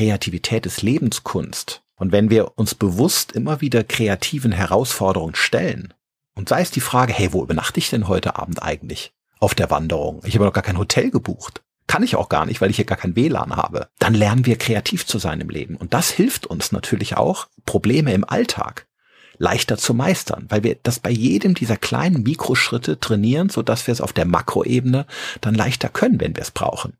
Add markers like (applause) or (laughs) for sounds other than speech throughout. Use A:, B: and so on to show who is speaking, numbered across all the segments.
A: Kreativität ist Lebenskunst. Und wenn wir uns bewusst immer wieder kreativen Herausforderungen stellen, und sei es die Frage, hey, wo übernachte ich denn heute Abend eigentlich? Auf der Wanderung. Ich habe noch gar kein Hotel gebucht. Kann ich auch gar nicht, weil ich hier gar kein WLAN habe. Dann lernen wir kreativ zu sein im Leben. Und das hilft uns natürlich auch, Probleme im Alltag leichter zu meistern, weil wir das bei jedem dieser kleinen Mikroschritte trainieren, so dass wir es auf der Makroebene dann leichter können, wenn wir es brauchen.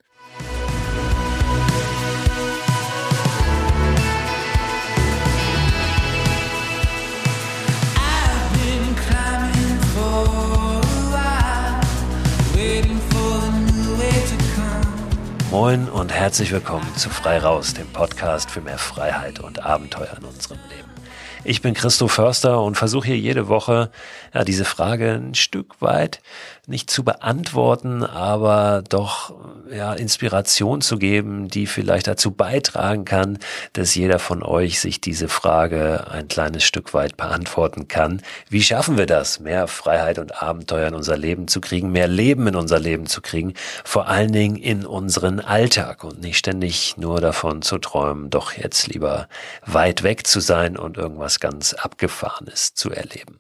B: Moin und herzlich willkommen zu Frei Raus, dem Podcast für mehr Freiheit und Abenteuer in unserem Leben. Ich bin Christo Förster und versuche hier jede Woche ja, diese Frage ein Stück weit nicht zu beantworten, aber doch ja, Inspiration zu geben, die vielleicht dazu beitragen kann, dass jeder von euch sich diese Frage ein kleines Stück weit beantworten kann. Wie schaffen wir das, mehr Freiheit und Abenteuer in unser Leben zu kriegen, mehr Leben in unser Leben zu kriegen, vor allen Dingen in unseren Alltag und nicht ständig nur davon zu träumen, doch jetzt lieber weit weg zu sein und irgendwas ganz Abgefahrenes zu erleben.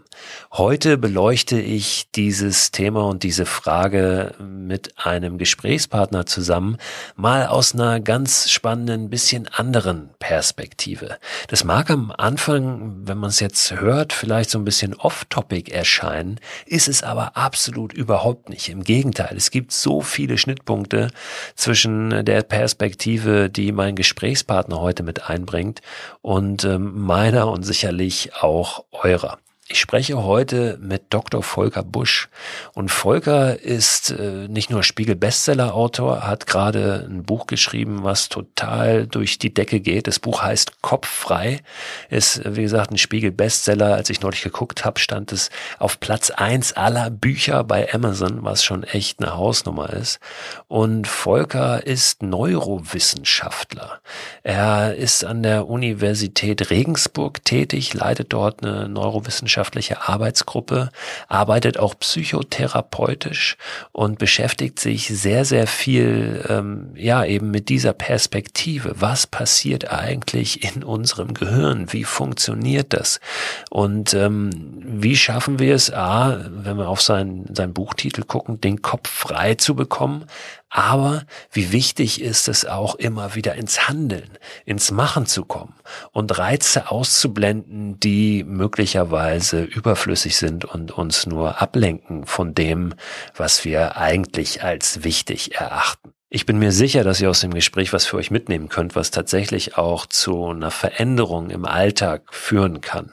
B: Heute beleuchte ich dieses Thema und diese Frage mit einem Gesprächspartner zusammen, mal aus einer ganz spannenden, bisschen anderen Perspektive. Das mag am Anfang, wenn man es jetzt hört, vielleicht so ein bisschen off-topic erscheinen, ist es aber absolut überhaupt nicht. Im Gegenteil, es gibt so viele Schnittpunkte zwischen der Perspektive, die mein Gesprächspartner heute mit einbringt und ähm, meiner und sicherlich auch eurer. Ich spreche heute mit Dr. Volker Busch. Und Volker ist äh, nicht nur Spiegel-Bestseller-Autor, hat gerade ein Buch geschrieben, was total durch die Decke geht. Das Buch heißt Kopffrei, ist, wie gesagt, ein Spiegel-Bestseller. Als ich neulich geguckt habe, stand es auf Platz eins aller Bücher bei Amazon, was schon echt eine Hausnummer ist. Und Volker ist Neurowissenschaftler. Er ist an der Universität Regensburg tätig, leitet dort eine Neurowissenschaft wissenschaftliche Arbeitsgruppe, arbeitet auch psychotherapeutisch und beschäftigt sich sehr, sehr viel, ähm, ja, eben mit dieser Perspektive. Was passiert eigentlich in unserem Gehirn? Wie funktioniert das? Und ähm, wie schaffen wir es, A, wenn wir auf seinen, seinen Buchtitel gucken, den Kopf frei zu bekommen, aber wie wichtig ist es auch immer wieder ins Handeln, ins Machen zu kommen und Reize auszublenden, die möglicherweise überflüssig sind und uns nur ablenken von dem, was wir eigentlich als wichtig erachten. Ich bin mir sicher, dass ihr aus dem Gespräch was für euch mitnehmen könnt, was tatsächlich auch zu einer Veränderung im Alltag führen kann.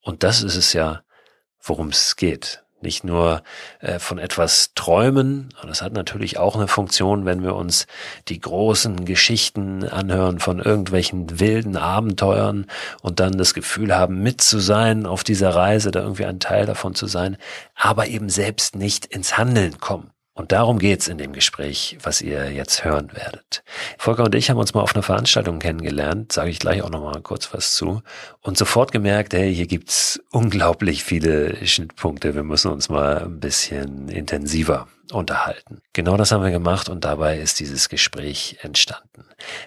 B: Und das ist es ja, worum es geht nicht nur äh, von etwas träumen, das hat natürlich auch eine Funktion, wenn wir uns die großen Geschichten anhören von irgendwelchen wilden Abenteuern und dann das Gefühl haben, mit zu sein auf dieser Reise, da irgendwie ein Teil davon zu sein, aber eben selbst nicht ins Handeln kommen. Und darum geht's in dem Gespräch, was ihr jetzt hören werdet. Volker und ich haben uns mal auf einer Veranstaltung kennengelernt, sage ich gleich auch noch mal kurz was zu, und sofort gemerkt, hey, hier gibt's unglaublich viele Schnittpunkte. Wir müssen uns mal ein bisschen intensiver unterhalten. Genau das haben wir gemacht und dabei ist dieses Gespräch entstanden.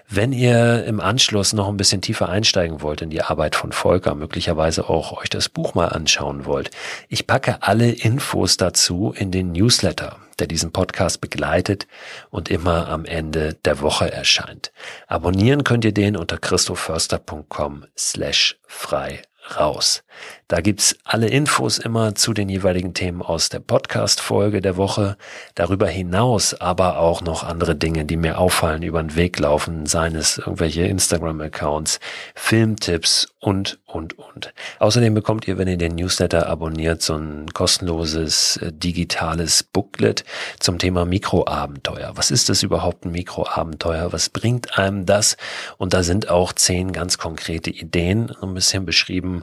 B: Wenn ihr im Anschluss noch ein bisschen tiefer einsteigen wollt in die Arbeit von Volker, möglicherweise auch euch das Buch mal anschauen wollt, ich packe alle Infos dazu in den Newsletter der diesen Podcast begleitet und immer am Ende der Woche erscheint. Abonnieren könnt ihr den unter christoförster.com slash frei raus. Da gibt's alle Infos immer zu den jeweiligen Themen aus der Podcast-Folge der Woche. Darüber hinaus aber auch noch andere Dinge, die mir auffallen, über den Weg laufen, seien es irgendwelche Instagram-Accounts, Filmtipps und, und, und. Außerdem bekommt ihr, wenn ihr den Newsletter abonniert, so ein kostenloses äh, digitales Booklet zum Thema Mikroabenteuer. Was ist das überhaupt ein Mikroabenteuer? Was bringt einem das? Und da sind auch zehn ganz konkrete Ideen ein bisschen beschrieben,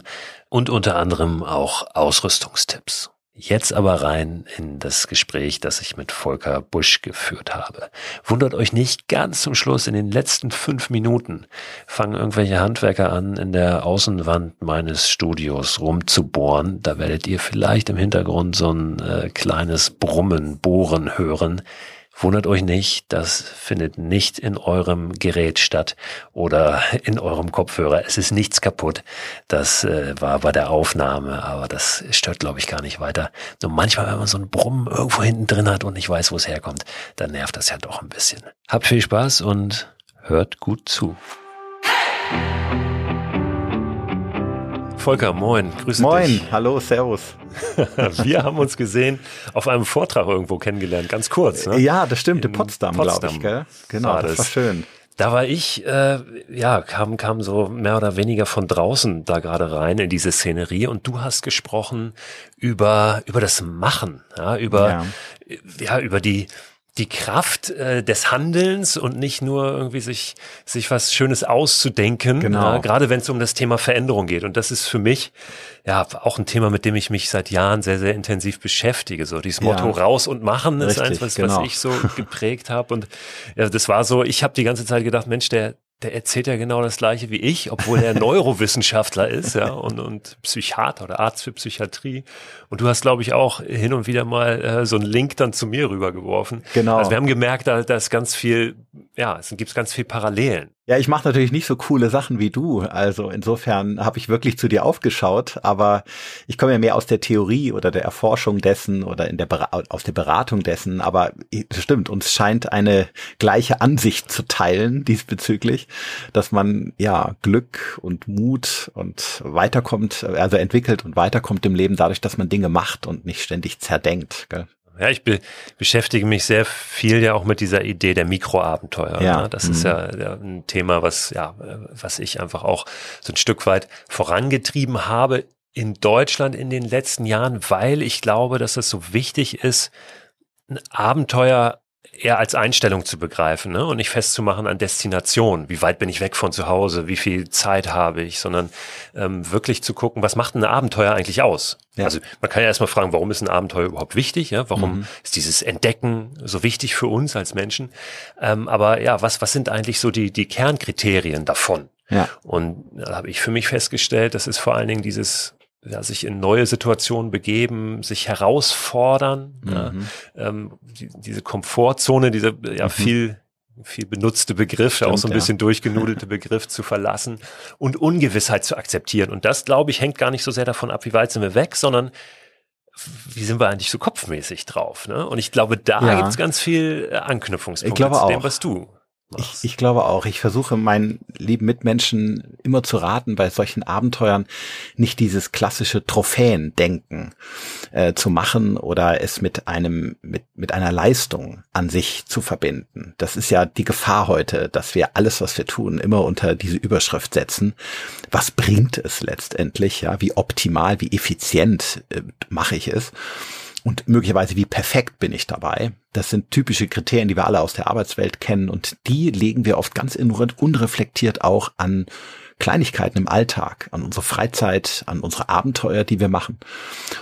B: und unter anderem auch Ausrüstungstipps. Jetzt aber rein in das Gespräch, das ich mit Volker Busch geführt habe. Wundert euch nicht, ganz zum Schluss, in den letzten fünf Minuten fangen irgendwelche Handwerker an, in der Außenwand meines Studios rumzubohren. Da werdet ihr vielleicht im Hintergrund so ein äh, kleines Brummen, Bohren hören. Wundert euch nicht, das findet nicht in eurem Gerät statt oder in eurem Kopfhörer. Es ist nichts kaputt. Das äh, war bei der Aufnahme, aber das stört, glaube ich, gar nicht weiter. Nur manchmal, wenn man so einen Brummen irgendwo hinten drin hat und nicht weiß, wo es herkommt, dann nervt das ja doch ein bisschen. Habt viel Spaß und hört gut zu. Volker, moin, grüße
A: moin,
B: dich.
A: Moin, hallo, servus. (laughs)
B: Wir haben uns gesehen auf einem Vortrag irgendwo kennengelernt, ganz kurz. Ne?
A: Ja, das stimmt, in, Potsdam, Potsdam glaube ich. Gell? Genau, war das. das war schön.
B: Da war ich, äh, ja, kam, kam so mehr oder weniger von draußen da gerade rein in diese Szenerie und du hast gesprochen über, über das Machen, ja, über, ja, ja über die, die Kraft äh, des Handelns und nicht nur irgendwie sich, sich was Schönes auszudenken, genau. ja, gerade wenn es um das Thema Veränderung geht. Und das ist für mich ja auch ein Thema, mit dem ich mich seit Jahren sehr, sehr intensiv beschäftige. So dieses Motto ja. raus und machen ist Richtig, eins, was, genau. was ich so geprägt habe. Und ja, das war so, ich habe die ganze Zeit gedacht, Mensch, der, der erzählt ja genau das gleiche wie ich, obwohl er (laughs) Neurowissenschaftler ist, ja, und, und Psychiater oder Arzt für Psychiatrie. Und du hast, glaube ich, auch hin und wieder mal äh, so einen Link dann zu mir rübergeworfen. Genau. Also wir haben gemerkt, da, da ist ganz viel, ja, es gibt ganz viel Parallelen.
A: Ja, ich mache natürlich nicht so coole Sachen wie du. Also insofern habe ich wirklich zu dir aufgeschaut, aber ich komme ja mehr aus der Theorie oder der Erforschung dessen oder in der aus der Beratung dessen. Aber es stimmt, uns scheint eine gleiche Ansicht zu teilen (laughs) diesbezüglich, dass man ja Glück und Mut und weiterkommt, also entwickelt und weiterkommt im Leben dadurch, dass man Dinge macht und nicht ständig zerdenkt. Gell?
B: Ja, ich be beschäftige mich sehr viel ja auch mit dieser Idee der Mikroabenteuer. Ja. Ne? Das mhm. ist ja, ja, ein Thema, was ja, was ich einfach auch so ein Stück weit vorangetrieben habe in Deutschland in den letzten Jahren, weil ich glaube, dass es so wichtig ist, ein Abenteuer eher als Einstellung zu begreifen ne? und nicht festzumachen an Destination. Wie weit bin ich weg von zu Hause? Wie viel Zeit habe ich? Sondern ähm, wirklich zu gucken, was macht ein Abenteuer eigentlich aus? Ja. Also man kann ja erstmal fragen, warum ist ein Abenteuer überhaupt wichtig? Ja? Warum mhm. ist dieses Entdecken so wichtig für uns als Menschen? Ähm, aber ja, was, was sind eigentlich so die, die Kernkriterien davon? Ja. Und da habe ich für mich festgestellt, das ist vor allen Dingen dieses ja, sich in neue Situationen begeben, sich herausfordern, mhm. ja, ähm, die, diese Komfortzone, diese ja mhm. viel viel benutzte Begriff, Stimmt, auch so ein bisschen ja. durchgenudelte Begriff zu verlassen und Ungewissheit zu akzeptieren. Und das, glaube ich, hängt gar nicht so sehr davon ab, wie weit sind wir weg, sondern wie sind wir eigentlich so kopfmäßig drauf? Ne? Und ich glaube, da ja. gibt es ganz viel Anknüpfungspunkte zu dem, was du
A: ich, ich glaube auch. Ich versuche meinen lieben Mitmenschen immer zu raten, bei solchen Abenteuern nicht dieses klassische Trophäendenken äh, zu machen oder es mit einem mit mit einer Leistung an sich zu verbinden. Das ist ja die Gefahr heute, dass wir alles, was wir tun, immer unter diese Überschrift setzen. Was bringt es letztendlich? Ja, wie optimal, wie effizient äh, mache ich es? Und möglicherweise wie perfekt bin ich dabei. Das sind typische Kriterien, die wir alle aus der Arbeitswelt kennen und die legen wir oft ganz unreflektiert auch an Kleinigkeiten im Alltag, an unsere Freizeit, an unsere Abenteuer, die wir machen.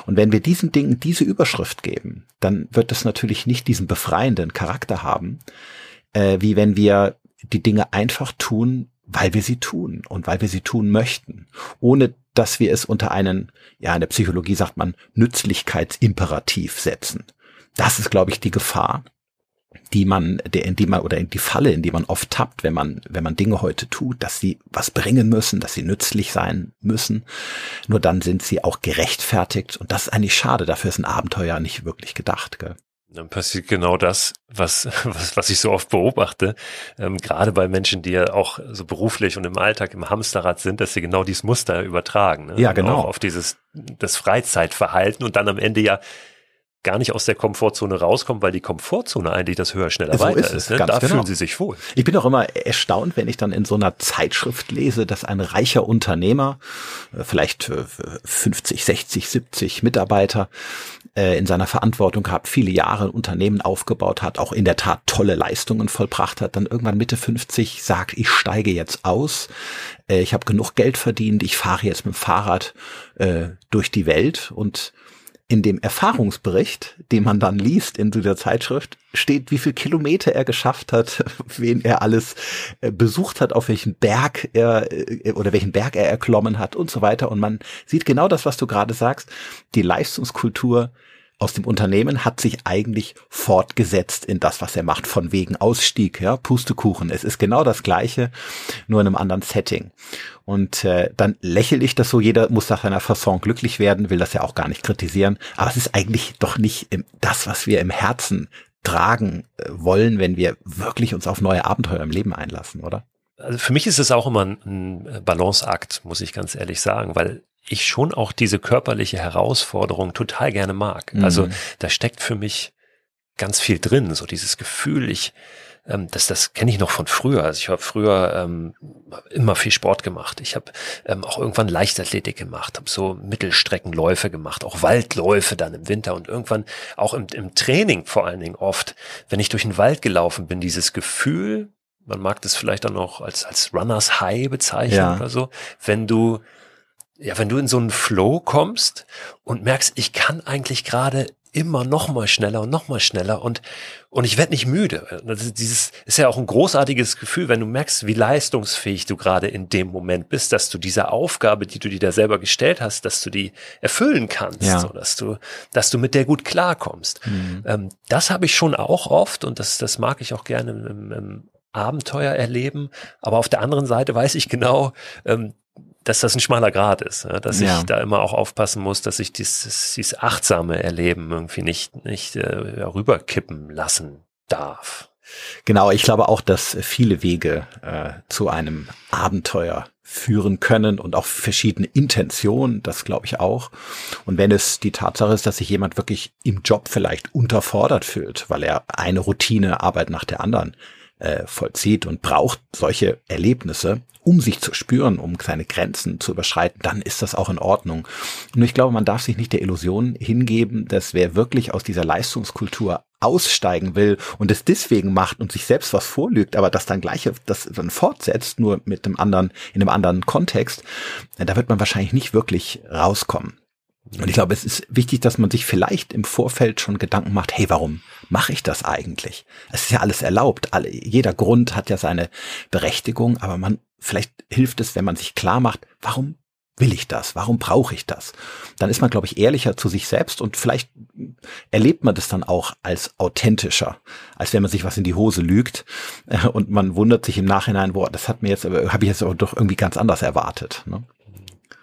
A: Und wenn wir diesen Dingen diese Überschrift geben, dann wird es natürlich nicht diesen befreienden Charakter haben, äh, wie wenn wir die Dinge einfach tun, weil wir sie tun und weil wir sie tun möchten, ohne dass wir es unter einen, ja, in der Psychologie sagt man, Nützlichkeitsimperativ setzen. Das ist, glaube ich, die Gefahr, die man, der, in die man, oder in die Falle, in die man oft tappt, wenn man, wenn man Dinge heute tut, dass sie was bringen müssen, dass sie nützlich sein müssen. Nur dann sind sie auch gerechtfertigt. Und das ist eigentlich schade. Dafür ist ein Abenteuer nicht wirklich gedacht. Gell?
B: Dann passiert genau das, was, (laughs) was, was ich so oft beobachte, ähm, gerade bei Menschen, die ja auch so beruflich und im Alltag im Hamsterrad sind, dass sie genau dieses Muster übertragen. Ne?
A: Ja, genau.
B: Auf dieses, das Freizeitverhalten und dann am Ende ja gar nicht aus der Komfortzone rauskommen, weil die Komfortzone eigentlich das höher, schneller, so weiter ist. ist ne? Da genau. fühlen sie sich wohl.
A: Ich bin auch immer erstaunt, wenn ich dann in so einer Zeitschrift lese, dass ein reicher Unternehmer, äh, vielleicht 50, 60, 70 Mitarbeiter, äh, in seiner Verantwortung gehabt, viele Jahre ein Unternehmen aufgebaut hat, auch in der Tat tolle Leistungen vollbracht hat, dann irgendwann Mitte 50 sagt, ich steige jetzt aus, äh, ich habe genug Geld verdient, ich fahre jetzt mit dem Fahrrad durch die Welt und in dem Erfahrungsbericht, den man dann liest in dieser Zeitschrift, steht, wie viel Kilometer er geschafft hat, (laughs) wen er alles äh, besucht hat, auf welchen Berg er äh, oder welchen Berg er erklommen hat und so weiter. Und man sieht genau das, was du gerade sagst. Die Leistungskultur aus dem Unternehmen hat sich eigentlich fortgesetzt in das, was er macht, von wegen Ausstieg, ja, Pustekuchen. Es ist genau das Gleiche, nur in einem anderen Setting. Und äh, dann lächel ich das so, jeder muss nach seiner Fasson glücklich werden, will das ja auch gar nicht kritisieren. Aber es ist eigentlich doch nicht das, was wir im Herzen tragen äh, wollen, wenn wir wirklich uns auf neue Abenteuer im Leben einlassen, oder?
B: Also für mich ist es auch immer ein Balanceakt, muss ich ganz ehrlich sagen, weil ich schon auch diese körperliche Herausforderung total gerne mag. Mhm. Also da steckt für mich ganz viel drin, so dieses Gefühl, ich ähm, das, das kenne ich noch von früher. Also ich habe früher ähm, immer viel Sport gemacht. Ich habe ähm, auch irgendwann Leichtathletik gemacht, habe so Mittelstreckenläufe gemacht, auch Waldläufe dann im Winter und irgendwann auch im, im Training vor allen Dingen oft, wenn ich durch den Wald gelaufen bin, dieses Gefühl, man mag das vielleicht dann auch als, als Runners High bezeichnen ja. oder so, wenn du ja, wenn du in so einen Flow kommst und merkst, ich kann eigentlich gerade immer noch mal schneller und noch mal schneller und und ich werde nicht müde. Das dieses ist ja auch ein großartiges Gefühl, wenn du merkst, wie leistungsfähig du gerade in dem Moment bist, dass du diese Aufgabe, die du dir da selber gestellt hast, dass du die erfüllen kannst, ja. so, dass du dass du mit der gut klarkommst. Mhm. Ähm, das habe ich schon auch oft und das das mag ich auch gerne im, im Abenteuer erleben. Aber auf der anderen Seite weiß ich genau, ähm, dass das ein schmaler Grad ist, dass ja. ich da immer auch aufpassen muss, dass ich dieses, dieses achtsame Erleben irgendwie nicht, nicht äh, rüberkippen lassen darf.
A: Genau, ich glaube auch, dass viele Wege äh, zu einem Abenteuer führen können und auch verschiedene Intentionen, das glaube ich auch. Und wenn es die Tatsache ist, dass sich jemand wirklich im Job vielleicht unterfordert fühlt, weil er eine Routinearbeit nach der anderen äh, vollzieht und braucht solche Erlebnisse, um sich zu spüren, um seine Grenzen zu überschreiten, dann ist das auch in Ordnung. Und ich glaube, man darf sich nicht der Illusion hingeben, dass wer wirklich aus dieser Leistungskultur aussteigen will und es deswegen macht und sich selbst was vorlügt, aber das dann gleich das dann fortsetzt, nur mit einem anderen, in einem anderen Kontext, da wird man wahrscheinlich nicht wirklich rauskommen. Und ich glaube, es ist wichtig, dass man sich vielleicht im Vorfeld schon Gedanken macht, hey, warum mache ich das eigentlich? Es ist ja alles erlaubt. Alle, jeder Grund hat ja seine Berechtigung, aber man, vielleicht hilft es, wenn man sich klar macht, warum will ich das? Warum brauche ich das? Dann ist man, glaube ich, ehrlicher zu sich selbst und vielleicht erlebt man das dann auch als authentischer, als wenn man sich was in die Hose lügt äh, und man wundert sich im Nachhinein, boah, das hat mir jetzt, habe ich jetzt aber doch irgendwie ganz anders erwartet. Ne?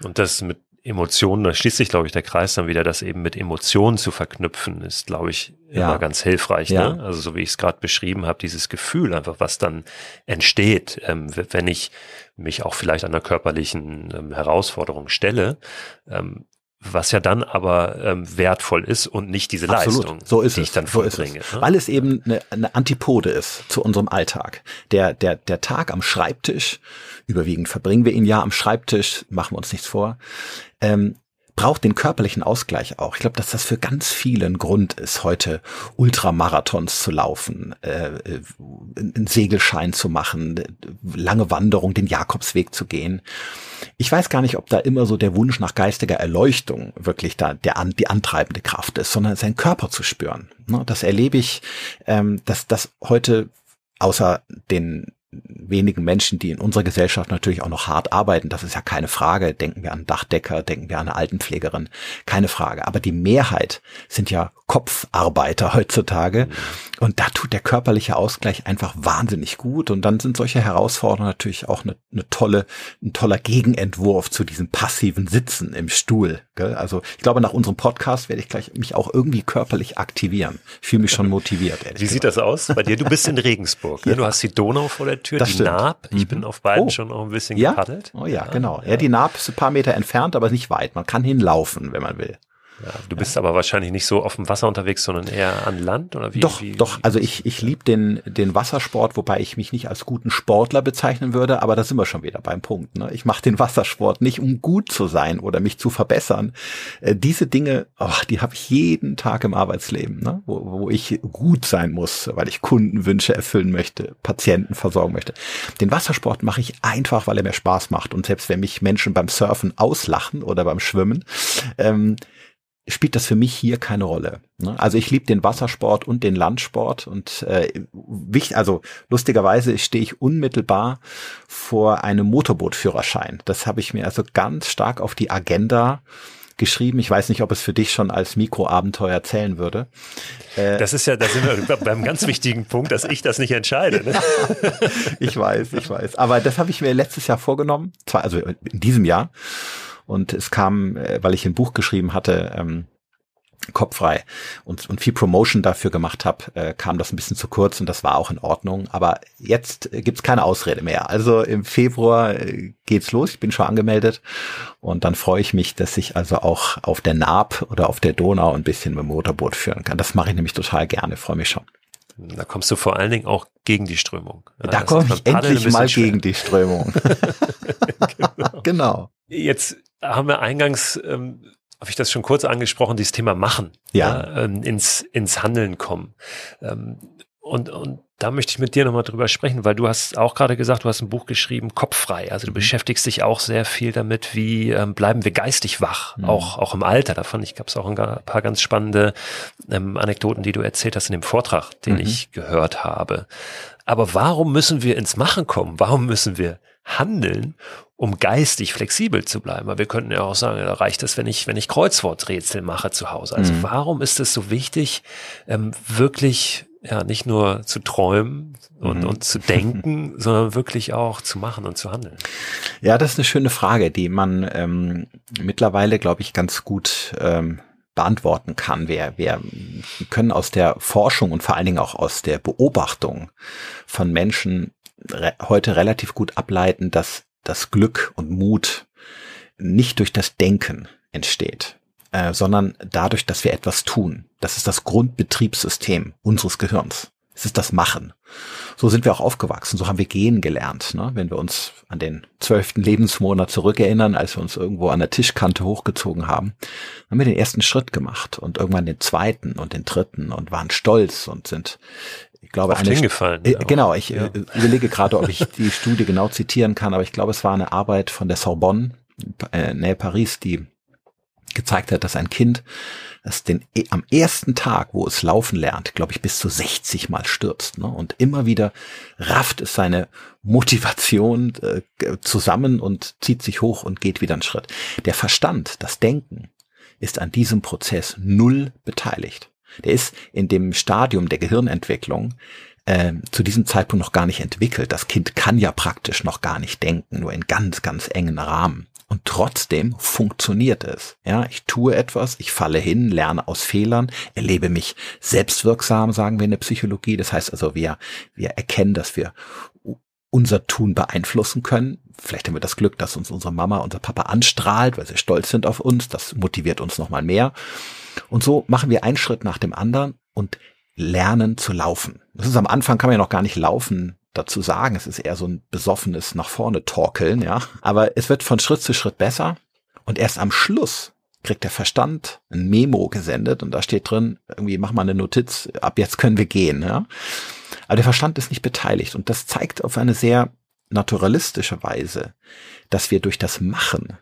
B: Und das mit Emotionen, da schließt sich, glaube ich, der Kreis dann wieder, das eben mit Emotionen zu verknüpfen, ist, glaube ich, immer ja. ganz hilfreich. Ja. Ne? Also so wie ich es gerade beschrieben habe, dieses Gefühl einfach, was dann entsteht, ähm, wenn ich mich auch vielleicht einer körperlichen ähm, Herausforderung stelle, ähm, was ja dann aber ähm, wertvoll ist und nicht diese Absolut. Leistung,
A: so ist
B: die
A: es.
B: ich dann
A: so
B: vollbringe.
A: Ne? Weil es eben eine, eine Antipode ist zu unserem Alltag. Der, der, der Tag am Schreibtisch, überwiegend verbringen wir ihn ja am Schreibtisch, machen wir uns nichts vor, ähm, braucht den körperlichen Ausgleich auch. Ich glaube, dass das für ganz vielen Grund ist, heute Ultramarathons zu laufen, äh, einen Segelschein zu machen, lange Wanderung, den Jakobsweg zu gehen. Ich weiß gar nicht, ob da immer so der Wunsch nach geistiger Erleuchtung wirklich da der an, die antreibende Kraft ist, sondern seinen Körper zu spüren. Ne, das erlebe ich, ähm, dass das heute außer den wenigen Menschen, die in unserer Gesellschaft natürlich auch noch hart arbeiten. Das ist ja keine Frage. Denken wir an Dachdecker, denken wir an eine Altenpflegerin. Keine Frage. Aber die Mehrheit sind ja Kopfarbeiter heutzutage. Und da tut der körperliche Ausgleich einfach wahnsinnig gut. Und dann sind solche Herausforderungen natürlich auch eine, eine tolle, ein toller Gegenentwurf zu diesem passiven Sitzen im Stuhl. Gell? Also ich glaube, nach unserem Podcast werde ich gleich mich auch irgendwie körperlich aktivieren. Ich fühle mich schon motiviert.
B: Wie gesagt. sieht das aus bei dir? Du bist in Regensburg. Ne? Ja. Du hast die Donau vor der Tür, das die stimmt. Naab. Ich mhm. bin auf beiden oh. schon noch ein bisschen
A: ja?
B: gepaddelt.
A: Oh ja, ja genau. Ja, die Naab ist ein paar Meter entfernt, aber nicht weit. Man kann hinlaufen, wenn man will.
B: Ja, du bist ja. aber wahrscheinlich nicht so auf dem Wasser unterwegs, sondern eher an Land oder wie?
A: Doch,
B: wie,
A: doch. Also ich, ich liebe den, den Wassersport, wobei ich mich nicht als guten Sportler bezeichnen würde, aber da sind wir schon wieder beim Punkt. Ne? Ich mache den Wassersport nicht, um gut zu sein oder mich zu verbessern. Äh, diese Dinge, oh, die habe ich jeden Tag im Arbeitsleben, ne? wo, wo ich gut sein muss, weil ich Kundenwünsche erfüllen möchte, Patienten versorgen möchte. Den Wassersport mache ich einfach, weil er mir Spaß macht. Und selbst wenn mich Menschen beim Surfen auslachen oder beim Schwimmen, ähm, spielt das für mich hier keine Rolle. Ne? Also ich liebe den Wassersport und den Landsport und äh, wichtig, also lustigerweise stehe ich unmittelbar vor einem Motorbootführerschein. Das habe ich mir also ganz stark auf die Agenda geschrieben. Ich weiß nicht, ob es für dich schon als Mikroabenteuer zählen würde.
B: Äh, das ist ja, da sind wir (laughs) beim ganz wichtigen Punkt, dass ich das nicht entscheide. Ne? (laughs)
A: ich weiß, ich weiß. Aber das habe ich mir letztes Jahr vorgenommen, zwar also in diesem Jahr. Und es kam, äh, weil ich ein Buch geschrieben hatte, ähm, kopffrei und, und viel Promotion dafür gemacht habe, äh, kam das ein bisschen zu kurz und das war auch in Ordnung. Aber jetzt äh, gibt's keine Ausrede mehr. Also im Februar äh, geht's los, ich bin schon angemeldet und dann freue ich mich, dass ich also auch auf der Naab oder auf der Donau ein bisschen mit dem Motorboot führen kann. Das mache ich nämlich total gerne, freue mich schon.
B: Da kommst du vor allen Dingen auch gegen die Strömung.
A: Da komme ich endlich mal schwer. gegen die Strömung. (laughs) (laughs) genau. genau.
B: Jetzt haben wir eingangs ähm, habe ich das schon kurz angesprochen, dieses Thema Machen,
A: ja.
B: ja ähm, ins, ins Handeln kommen. Ähm, und, und da möchte ich mit dir nochmal drüber sprechen, weil du hast auch gerade gesagt, du hast ein Buch geschrieben, Kopffrei. Also du mhm. beschäftigst dich auch sehr viel damit, wie ähm, bleiben wir geistig wach, mhm. auch, auch im Alter. Davon ich gab es auch ein paar ganz spannende ähm, Anekdoten, die du erzählt hast in dem Vortrag, den mhm. ich gehört habe. Aber warum müssen wir ins Machen kommen? Warum müssen wir handeln, um geistig flexibel zu bleiben. Aber wir könnten ja auch sagen, da reicht es, wenn ich, wenn ich Kreuzworträtsel mache zu Hause. Also mhm. warum ist es so wichtig, ähm, wirklich ja nicht nur zu träumen und, mhm. und zu denken, (laughs) sondern wirklich auch zu machen und zu handeln?
A: Ja, das ist eine schöne Frage, die man ähm, mittlerweile, glaube ich, ganz gut ähm, beantworten kann. Wir, wir können aus der Forschung und vor allen Dingen auch aus der Beobachtung von Menschen re heute relativ gut ableiten, dass das Glück und Mut nicht durch das Denken entsteht, äh, sondern dadurch, dass wir etwas tun. Das ist das Grundbetriebssystem unseres Gehirns. Es ist das Machen. So sind wir auch aufgewachsen, so haben wir gehen gelernt. Ne? Wenn wir uns an den zwölften Lebensmonat zurückerinnern, als wir uns irgendwo an der Tischkante hochgezogen haben, haben wir den ersten Schritt gemacht und irgendwann den zweiten und den dritten und waren stolz und sind glaube,
B: Oft eine, hingefallen.
A: Äh, genau, ich ja. äh, überlege gerade, ob ich die Studie genau zitieren kann, aber ich glaube, es war eine Arbeit von der Sorbonne, äh, nähe Paris, die gezeigt hat, dass ein Kind, das den e, am ersten Tag, wo es laufen lernt, glaube ich, bis zu 60 Mal stürzt. Ne? Und immer wieder rafft es seine Motivation äh, zusammen und zieht sich hoch und geht wieder einen Schritt. Der Verstand, das Denken, ist an diesem Prozess null beteiligt. Der ist in dem Stadium der Gehirnentwicklung äh, zu diesem Zeitpunkt noch gar nicht entwickelt. Das Kind kann ja praktisch noch gar nicht denken, nur in ganz, ganz engen Rahmen. Und trotzdem funktioniert es. Ja, ich tue etwas, ich falle hin, lerne aus Fehlern, erlebe mich selbstwirksam, sagen wir in der Psychologie. Das heißt also, wir, wir erkennen, dass wir unser Tun beeinflussen können. Vielleicht haben wir das Glück, dass uns unsere Mama, unser Papa anstrahlt, weil sie stolz sind auf uns. Das motiviert uns nochmal mehr. Und so machen wir einen Schritt nach dem anderen und lernen zu laufen. Das ist am Anfang kann man ja noch gar nicht laufen dazu sagen. Es ist eher so ein besoffenes nach vorne torkeln, ja. Aber es wird von Schritt zu Schritt besser. Und erst am Schluss kriegt der Verstand ein Memo gesendet und da steht drin, irgendwie mach mal eine Notiz, ab jetzt können wir gehen, ja. Aber der Verstand ist nicht beteiligt und das zeigt auf eine sehr naturalistische Weise, dass wir durch das Machen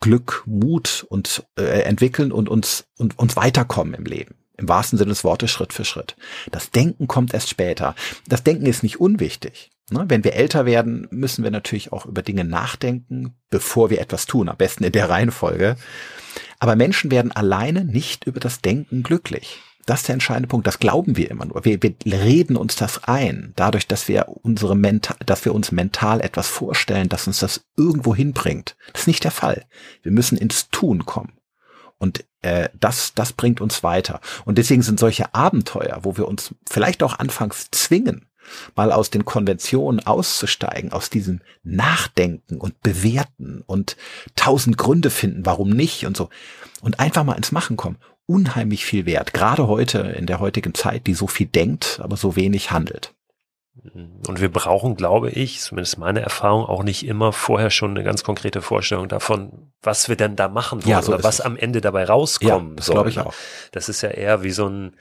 A: Glück, Mut und äh, entwickeln und uns und uns weiterkommen im Leben. Im wahrsten Sinne des Wortes Schritt für Schritt. Das Denken kommt erst später. Das Denken ist nicht unwichtig. Ne? Wenn wir älter werden, müssen wir natürlich auch über Dinge nachdenken, bevor wir etwas tun. Am besten in der Reihenfolge. Aber Menschen werden alleine nicht über das Denken glücklich. Das ist der entscheidende Punkt. Das glauben wir immer nur. Wir, wir reden uns das ein, dadurch, dass wir unsere mental, dass wir uns mental etwas vorstellen, dass uns das irgendwo hinbringt. Das ist nicht der Fall. Wir müssen ins Tun kommen. Und äh, das, das bringt uns weiter. Und deswegen sind solche Abenteuer, wo wir uns vielleicht auch anfangs zwingen, mal aus den Konventionen auszusteigen, aus diesem Nachdenken und Bewerten und tausend Gründe finden, warum nicht und so. Und einfach mal ins Machen kommen unheimlich viel wert. Gerade heute, in der heutigen Zeit, die so viel denkt, aber so wenig handelt.
B: Und wir brauchen, glaube ich, zumindest meine Erfahrung, auch nicht immer vorher schon eine ganz konkrete Vorstellung davon, was wir denn da machen wollen
A: ja, so
B: oder was es. am Ende dabei rauskommen
A: ja, das soll. Glaube ich auch.
B: Das ist ja eher wie so ein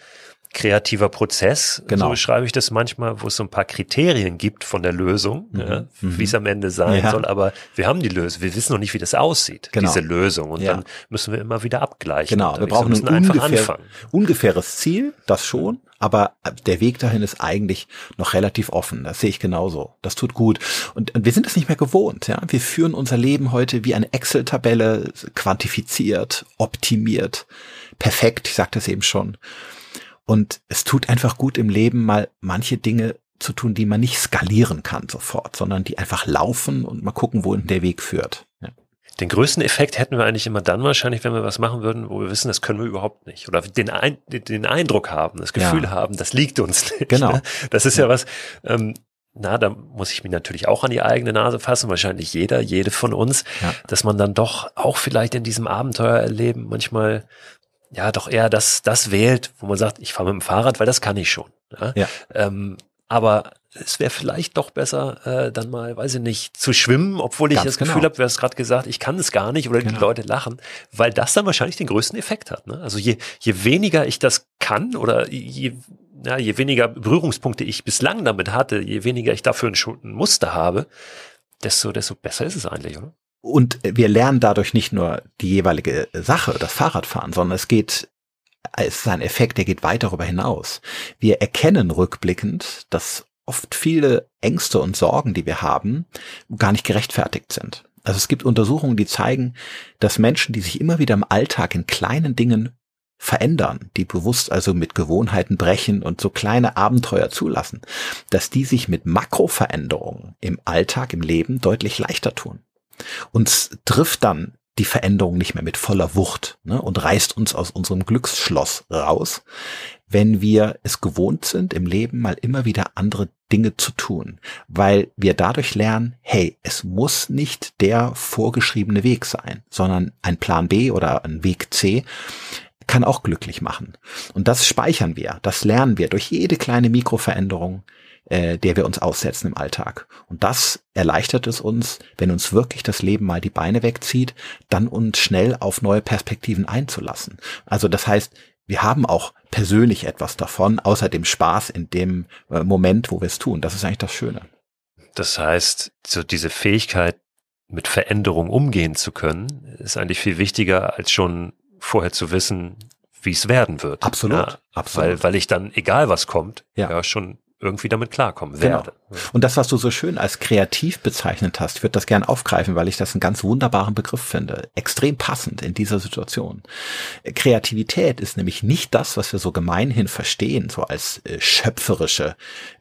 B: kreativer Prozess.
A: Genau.
B: So beschreibe ich das manchmal, wo es so ein paar Kriterien gibt von der Lösung,
A: Mhm.
B: ja,
A: Mhm.
B: wie es am Ende sein
A: Ja.
B: soll. Aber wir haben die Lösung. Wir wissen noch nicht, wie das aussieht,
A: Genau.
B: diese Lösung. Und
A: Ja.
B: dann müssen wir immer wieder abgleichen.
A: Genau, wir
B: so
A: brauchen
B: müssen
A: ein
B: einfach
A: ungefähr,
B: anfangen.
A: ungefähres Ziel, das schon, aber der Weg dahin ist eigentlich noch relativ offen. Das sehe ich genauso. Das tut gut. Und, und wir sind es nicht mehr gewohnt. Ja, wir führen unser Leben heute wie eine Excel-Tabelle, quantifiziert, optimiert, perfekt. Ich sagte es eben schon. Und es tut einfach gut im Leben mal manche Dinge zu tun, die man nicht skalieren kann sofort, sondern die einfach laufen und mal gucken, wohin der Weg führt. Ja.
B: Den größten Effekt hätten wir eigentlich immer dann wahrscheinlich, wenn wir was machen würden, wo wir wissen, das können wir überhaupt nicht. Oder den, Ein den Eindruck haben, das Gefühl
A: Ja.
B: haben, das liegt uns nicht.
A: Genau.
B: Ne? Das ist ja, was, ähm, na, da muss ich mich natürlich auch an die eigene Nase fassen, wahrscheinlich jeder, jede von uns,
A: Ja.
B: dass man dann doch auch vielleicht in diesem Abenteuererleben manchmal ja doch eher das, das wählt, wo man sagt, ich fahre mit dem Fahrrad, weil das kann ich schon. Ja?
A: Ja.
B: Ähm, aber es wäre vielleicht doch besser, äh, dann mal, weiß ich nicht, zu schwimmen, obwohl ich
A: Ganz
B: das Gefühl
A: genau.
B: habe, du hast gerade gesagt, ich kann es gar nicht oder die
A: Genau.
B: Leute lachen, weil das dann wahrscheinlich den größten Effekt hat. Ne? Also je, je weniger ich das kann oder je, ja, je weniger Berührungspunkte ich bislang damit hatte, je weniger ich dafür ein, ein Muster habe, desto, desto besser ist es eigentlich, oder?
A: Und wir lernen dadurch nicht nur die jeweilige Sache, das Fahrradfahren, sondern es geht, es ist ein Effekt, der geht weit darüber hinaus. Wir erkennen rückblickend, dass oft viele Ängste und Sorgen, die wir haben, gar nicht gerechtfertigt sind. Also es gibt Untersuchungen, die zeigen, dass Menschen, die sich immer wieder im Alltag in kleinen Dingen verändern, die bewusst also mit Gewohnheiten brechen und so kleine Abenteuer zulassen, dass die sich mit Makroveränderungen im Alltag, im Leben deutlich leichter tun. Uns trifft dann die Veränderung nicht mehr mit voller Wucht ne, und reißt uns aus unserem Glücksschloss raus, wenn wir es gewohnt sind, im Leben mal immer wieder andere Dinge zu tun, weil wir dadurch lernen, hey, es muss nicht der vorgeschriebene Weg sein, sondern ein Plan B oder ein Weg C kann auch glücklich machen. Und das speichern wir, das lernen wir durch jede kleine Mikroveränderung, äh, der wir uns aussetzen im Alltag. Und das erleichtert es uns, wenn uns wirklich das Leben mal die Beine wegzieht, dann uns schnell auf neue Perspektiven einzulassen. Also das heißt, wir haben auch persönlich etwas davon, außer dem Spaß in dem äh, Moment, wo wir es tun. Das ist eigentlich das Schöne.
B: Das heißt, so diese Fähigkeit, mit Veränderung umgehen zu können, ist eigentlich viel wichtiger, als schon vorher zu wissen, wie es werden wird.
A: Absolut,
B: Ja,
A: absolut.
B: Weil, weil ich dann, egal was kommt,
A: Ja.
B: ja, schon irgendwie damit klarkommen
A: Genau.
B: werde.
A: Und das, was du so schön als kreativ bezeichnet hast, ich würde das gern aufgreifen, weil ich das einen ganz wunderbaren Begriff finde. Extrem passend in dieser Situation. Kreativität ist nämlich nicht das, was wir so gemeinhin verstehen, so als äh, schöpferische,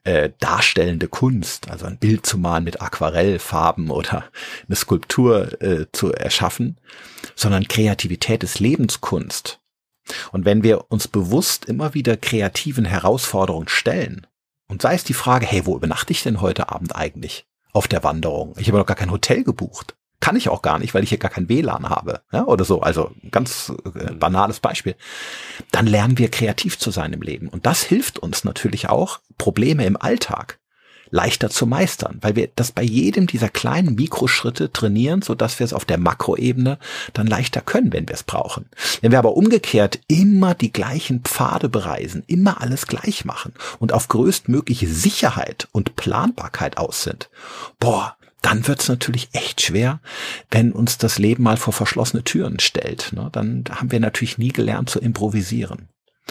A: äh, darstellende Kunst, also ein Bild zu malen mit Aquarellfarben oder eine Skulptur äh, zu erschaffen, sondern Kreativität ist Lebenskunst. Und wenn wir uns bewusst immer wieder kreativen Herausforderungen stellen, und sei es die Frage, hey, wo übernachte ich denn heute Abend eigentlich? Auf der Wanderung. Ich habe noch gar kein Hotel gebucht. Kann ich auch gar nicht, weil ich hier gar kein WLAN habe. Ja, oder so. Also ganz äh, banales Beispiel. Dann lernen wir kreativ zu sein im Leben. Und das hilft uns natürlich auch, Probleme im Alltag leichter zu meistern, weil wir das bei jedem dieser kleinen Mikroschritte trainieren, so dass wir es auf der Makroebene dann leichter können, wenn wir es brauchen. Wenn wir aber umgekehrt immer die gleichen Pfade bereisen, immer alles gleich machen und auf größtmögliche Sicherheit und Planbarkeit aus sind, boah, dann wird es natürlich echt schwer, wenn uns das Leben mal vor verschlossene Türen stellt. Ne? Dann haben wir natürlich nie gelernt zu improvisieren.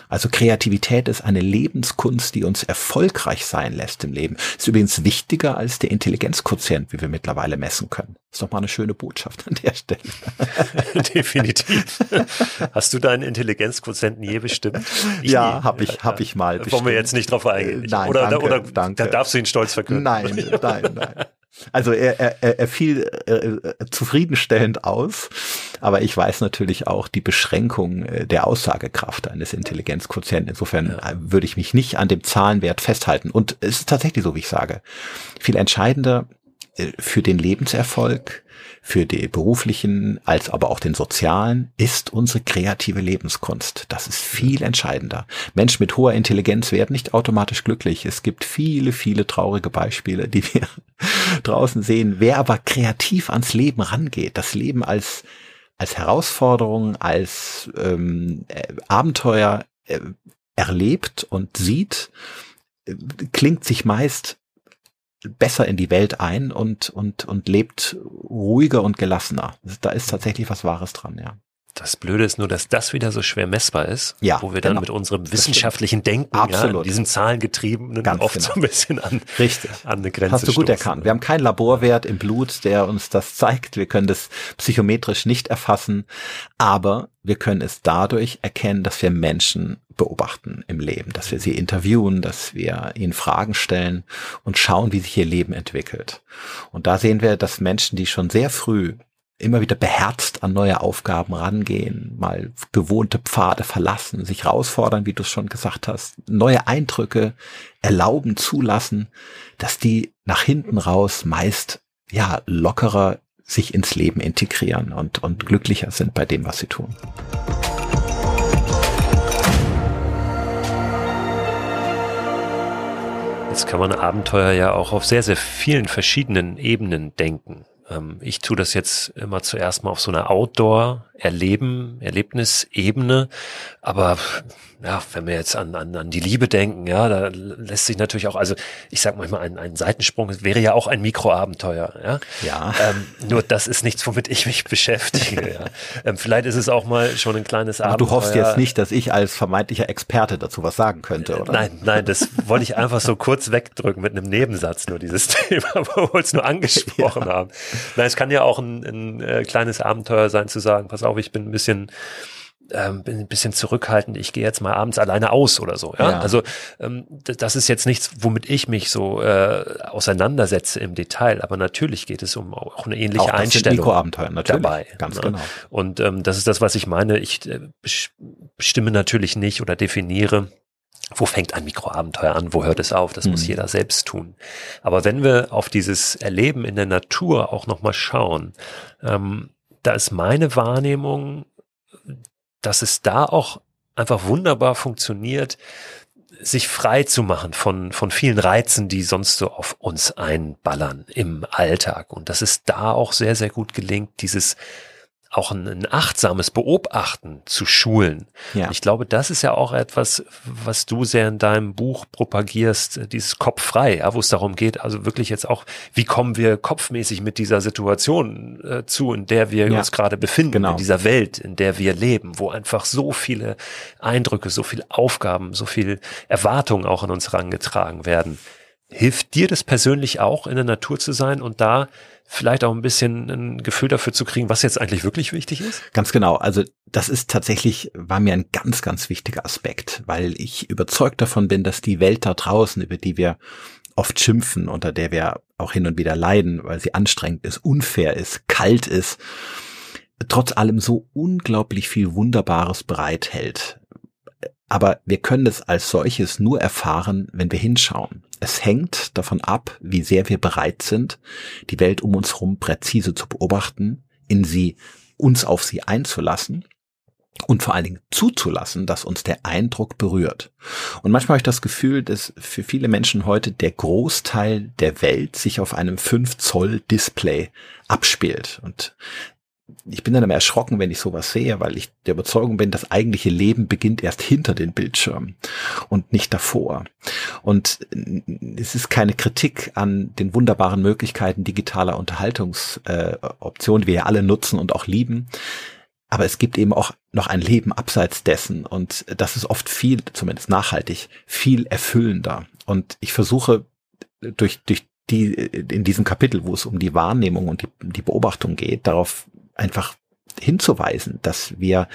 A: Also Kreativität ist eine Lebenskunst, die uns erfolgreich sein lässt im Leben. Ist übrigens wichtiger als der Intelligenzquotient, wie wir mittlerweile messen können. Ist doch mal eine schöne Botschaft an der Stelle. (laughs)
B: Definitiv. Hast du deinen Intelligenzquotienten je bestimmt?
A: Ja,
B: nie.
A: habe ich, hab ich mal.
B: Da Wollen wir jetzt nicht drauf eingehen.
A: Äh, nein,
B: oder,
A: danke,
B: oder
A: danke.
B: da darfst du ihn stolz verkünden.
A: Nein, nein, nein. (laughs) Also er, er, er fiel äh, zufriedenstellend aus, aber ich weiß natürlich auch die Beschränkung äh, der Aussagekraft eines Intelligenzquotienten. Insofern
B: Ja.
A: äh, würde ich mich nicht an dem Zahlenwert festhalten. Und es ist tatsächlich so, wie ich sage. Viel entscheidender äh, für den Lebenserfolg, für die beruflichen, als aber auch den sozialen, ist unsere kreative Lebenskunst. Das ist viel entscheidender. Menschen mit hoher Intelligenz werden nicht automatisch glücklich. Es gibt viele, viele traurige Beispiele, die wir (laughs) draußen sehen. Wer aber kreativ ans Leben rangeht, das Leben als als Herausforderung, als ähm, äh, Abenteuer äh, erlebt und sieht, äh, klingt sich meist besser in die Welt ein und, und, und lebt ruhiger und gelassener. Da ist tatsächlich was Wahres dran, ja.
B: Das Blöde ist nur, dass das wieder so schwer messbar ist,
A: ja,
B: wo wir dann genau. mit unserem wissenschaftlichen Denken,
A: Absolut.
B: Ja, diesen Zahlengetriebenen Ganz oft genau. so ein bisschen an,
A: Richtig.
B: an eine Grenze
A: Hast du gut stoßen. erkannt. Wir haben keinen Laborwert im Blut, der uns das zeigt. Wir können das psychometrisch nicht erfassen, aber wir können es dadurch erkennen, dass wir Menschen beobachten im Leben, dass wir sie interviewen, dass wir ihnen Fragen stellen und schauen, wie sich ihr Leben entwickelt. Und da sehen wir, dass Menschen, die schon sehr früh immer wieder beherzt an neue Aufgaben rangehen, mal gewohnte Pfade verlassen, sich herausfordern, wie du es schon gesagt hast, neue Eindrücke erlauben, zulassen, dass die nach hinten raus meist ja lockerer sich ins Leben integrieren und, und glücklicher sind bei dem, was sie tun.
B: Jetzt kann man Abenteuer ja auch auf sehr, sehr vielen verschiedenen Ebenen denken. Ähm, ich tue das jetzt immer zuerst mal auf so einer Outdoor-Erleben, Erlebnisebene. Aber ja, wenn wir jetzt an, an, an die Liebe denken, ja, da lässt sich natürlich auch, also ich sag manchmal, ein, ein Seitensprung wäre ja auch ein Mikroabenteuer, ja.
A: Ja.
B: Ähm, nur das ist nichts, womit ich mich beschäftige. (laughs) ja. Ähm, vielleicht ist es auch mal schon ein kleines Aber Abenteuer.
A: Du hoffst jetzt nicht, dass ich als vermeintlicher Experte dazu was sagen könnte, oder?
B: Nein, nein, das wollte ich einfach so kurz wegdrücken mit einem Nebensatz, nur dieses (laughs) Thema, wo wir es nur angesprochen (laughs) ja. haben. Nein, es kann ja auch ein, ein, äh, kleines Abenteuer sein, zu sagen, pass auf, ich bin ein bisschen ähm, bin ein bisschen zurückhaltend, ich gehe jetzt mal abends alleine aus oder so. Ja? ja. Also ähm, das ist jetzt nichts, womit ich mich so äh, auseinandersetze im Detail, aber natürlich geht es um auch eine ähnliche auch das Einstellung
A: Mikroabenteuer, natürlich. dabei.
B: Ganz ne? genau. Und ähm, das ist das, was ich meine. Ich äh, bestimme natürlich nicht oder definiere, wo fängt ein Mikroabenteuer an, wo hört es auf? Das mhm. muss jeder selbst tun. Aber wenn wir auf dieses Erleben in der Natur auch nochmal schauen, ähm, da ist meine Wahrnehmung, dass es da auch einfach wunderbar funktioniert, sich frei zu machen von, von vielen Reizen, die sonst so auf uns einballern im Alltag. Und dass es da auch sehr, sehr gut gelingt, dieses auch ein, achtsames Beobachten zu schulen. Ja. Ich glaube, das ist ja auch etwas, was du sehr in deinem Buch propagierst, äh, dieses Kopf frei, ja, wo es darum geht, also wirklich jetzt auch, wie kommen wir kopfmäßig mit dieser Situation äh, zu, in der wir ja. uns gerade befinden, genau. in dieser Welt, in der wir leben, wo einfach so viele Eindrücke, so viele Aufgaben, so viel Erwartungen auch an uns herangetragen werden. Hilft dir das persönlich auch, in der Natur zu sein und da vielleicht auch ein bisschen ein Gefühl dafür zu kriegen, was jetzt eigentlich wirklich wichtig ist?
A: Ganz genau. Also das ist tatsächlich, war mir ein ganz, ganz wichtiger Aspekt, weil ich überzeugt davon bin, dass die Welt da draußen, über die wir oft schimpfen, unter der wir auch hin und wieder leiden, weil sie anstrengend ist, unfair ist, kalt ist, trotz allem so unglaublich viel Wunderbares bereithält. Aber wir können es als solches nur erfahren, wenn wir hinschauen. Es hängt davon ab, wie sehr wir bereit sind, die Welt um uns herum präzise zu beobachten, in sie, uns auf sie einzulassen und vor allen Dingen zuzulassen, dass uns der Eindruck berührt. Und manchmal habe ich das Gefühl, dass für viele Menschen heute der Großteil der Welt sich auf einem 5 Zoll Display abspielt. Und ich bin dann immer erschrocken, wenn ich sowas sehe, weil ich der Überzeugung bin, das eigentliche Leben beginnt erst hinter den Bildschirmen und nicht davor. Und es ist keine Kritik an den wunderbaren Möglichkeiten digitaler Unterhaltungsoptionen, äh, die wir ja alle nutzen und auch lieben. Aber es gibt eben auch noch ein Leben abseits dessen und das ist oft viel, zumindest nachhaltig, viel erfüllender. Und ich versuche durch, durch die, in diesem Kapitel, wo es um die Wahrnehmung und die, die Beobachtung geht, darauf einfach hinzuweisen, dass wir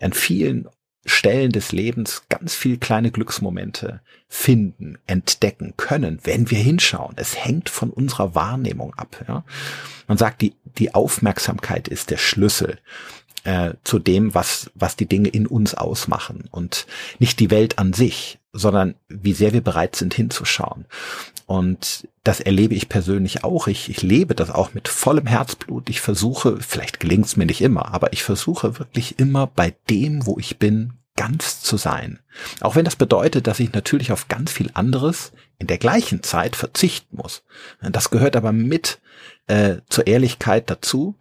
A: an vielen Stellen des Lebens ganz viel kleine Glücksmomente finden, entdecken können, wenn wir hinschauen. Es hängt von unserer Wahrnehmung ab. Ja? Man sagt, die, die Aufmerksamkeit ist der Schlüssel äh, zu dem, was, was die Dinge in uns ausmachen und nicht die Welt an sich, sondern wie sehr wir bereit sind hinzuschauen. Und das erlebe ich persönlich auch. Ich, ich lebe das auch mit vollem Herzblut. Ich versuche, vielleicht gelingt es mir nicht immer, aber ich versuche wirklich immer bei dem, wo ich bin, ganz zu sein. Auch wenn das bedeutet, dass ich natürlich auf ganz viel anderes in der gleichen Zeit verzichten muss. Das gehört aber mit äh, zur Ehrlichkeit dazu,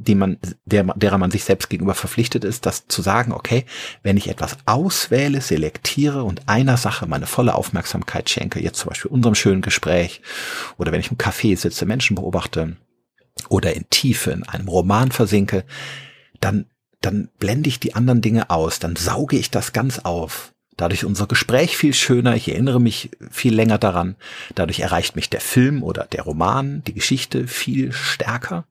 A: die man, der, derer man sich selbst gegenüber verpflichtet ist, das zu sagen, okay, wenn ich etwas auswähle, selektiere und einer Sache meine volle Aufmerksamkeit schenke, jetzt zum Beispiel unserem schönen Gespräch oder wenn ich im Café sitze, Menschen beobachte oder in Tiefe in einem Roman versinke, dann, dann blende ich die anderen Dinge aus, dann sauge ich das ganz auf Dadurch unser Gespräch viel schöner, ich erinnere mich viel länger daran. Dadurch erreicht mich der Film oder der Roman, die Geschichte viel stärker.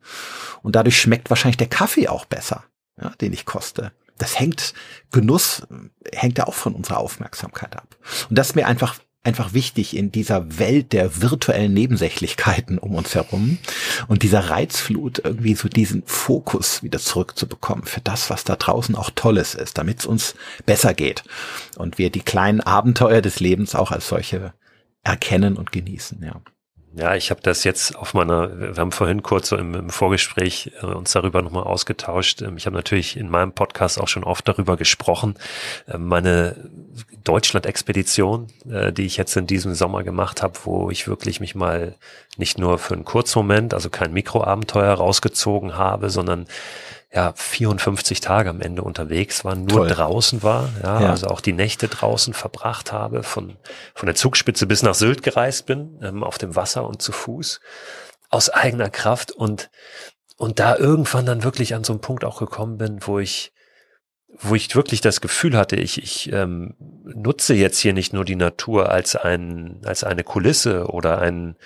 A: Und dadurch schmeckt wahrscheinlich der Kaffee auch besser, ja, den ich koste. Das hängt, Genuss hängt ja auch von unserer Aufmerksamkeit ab. Und das ist mir einfach einfach wichtig in dieser Welt der virtuellen Nebensächlichkeiten um uns herum und dieser Reizflut irgendwie so diesen Fokus wieder zurückzubekommen für das, was da draußen auch Tolles ist, damit es uns besser geht und wir die kleinen Abenteuer des Lebens auch als solche erkennen und genießen, ja.
B: Ja, ich habe das jetzt auf meiner, wir haben vorhin kurz so im, im Vorgespräch äh, uns darüber nochmal ausgetauscht. Ähm, ich habe natürlich in meinem Podcast auch schon oft darüber gesprochen. Äh, meine Deutschland-Expedition, äh, die ich jetzt in diesem Sommer gemacht habe, wo ich wirklich mich mal nicht nur für einen Kurzmoment, also kein Mikroabenteuer rausgezogen habe, sondern ja 54 Tage am Ende unterwegs war, nur Toll. draußen war, ja, ja, also auch die Nächte draußen verbracht habe, von von der Zugspitze bis nach Sylt gereist bin, ähm, auf dem Wasser und zu Fuß aus eigener Kraft und und da irgendwann dann wirklich an so einen Punkt auch gekommen bin, wo ich wo ich wirklich das Gefühl hatte, ich, ich ähm, nutze jetzt hier nicht nur die Natur als ein als eine Kulisse oder ein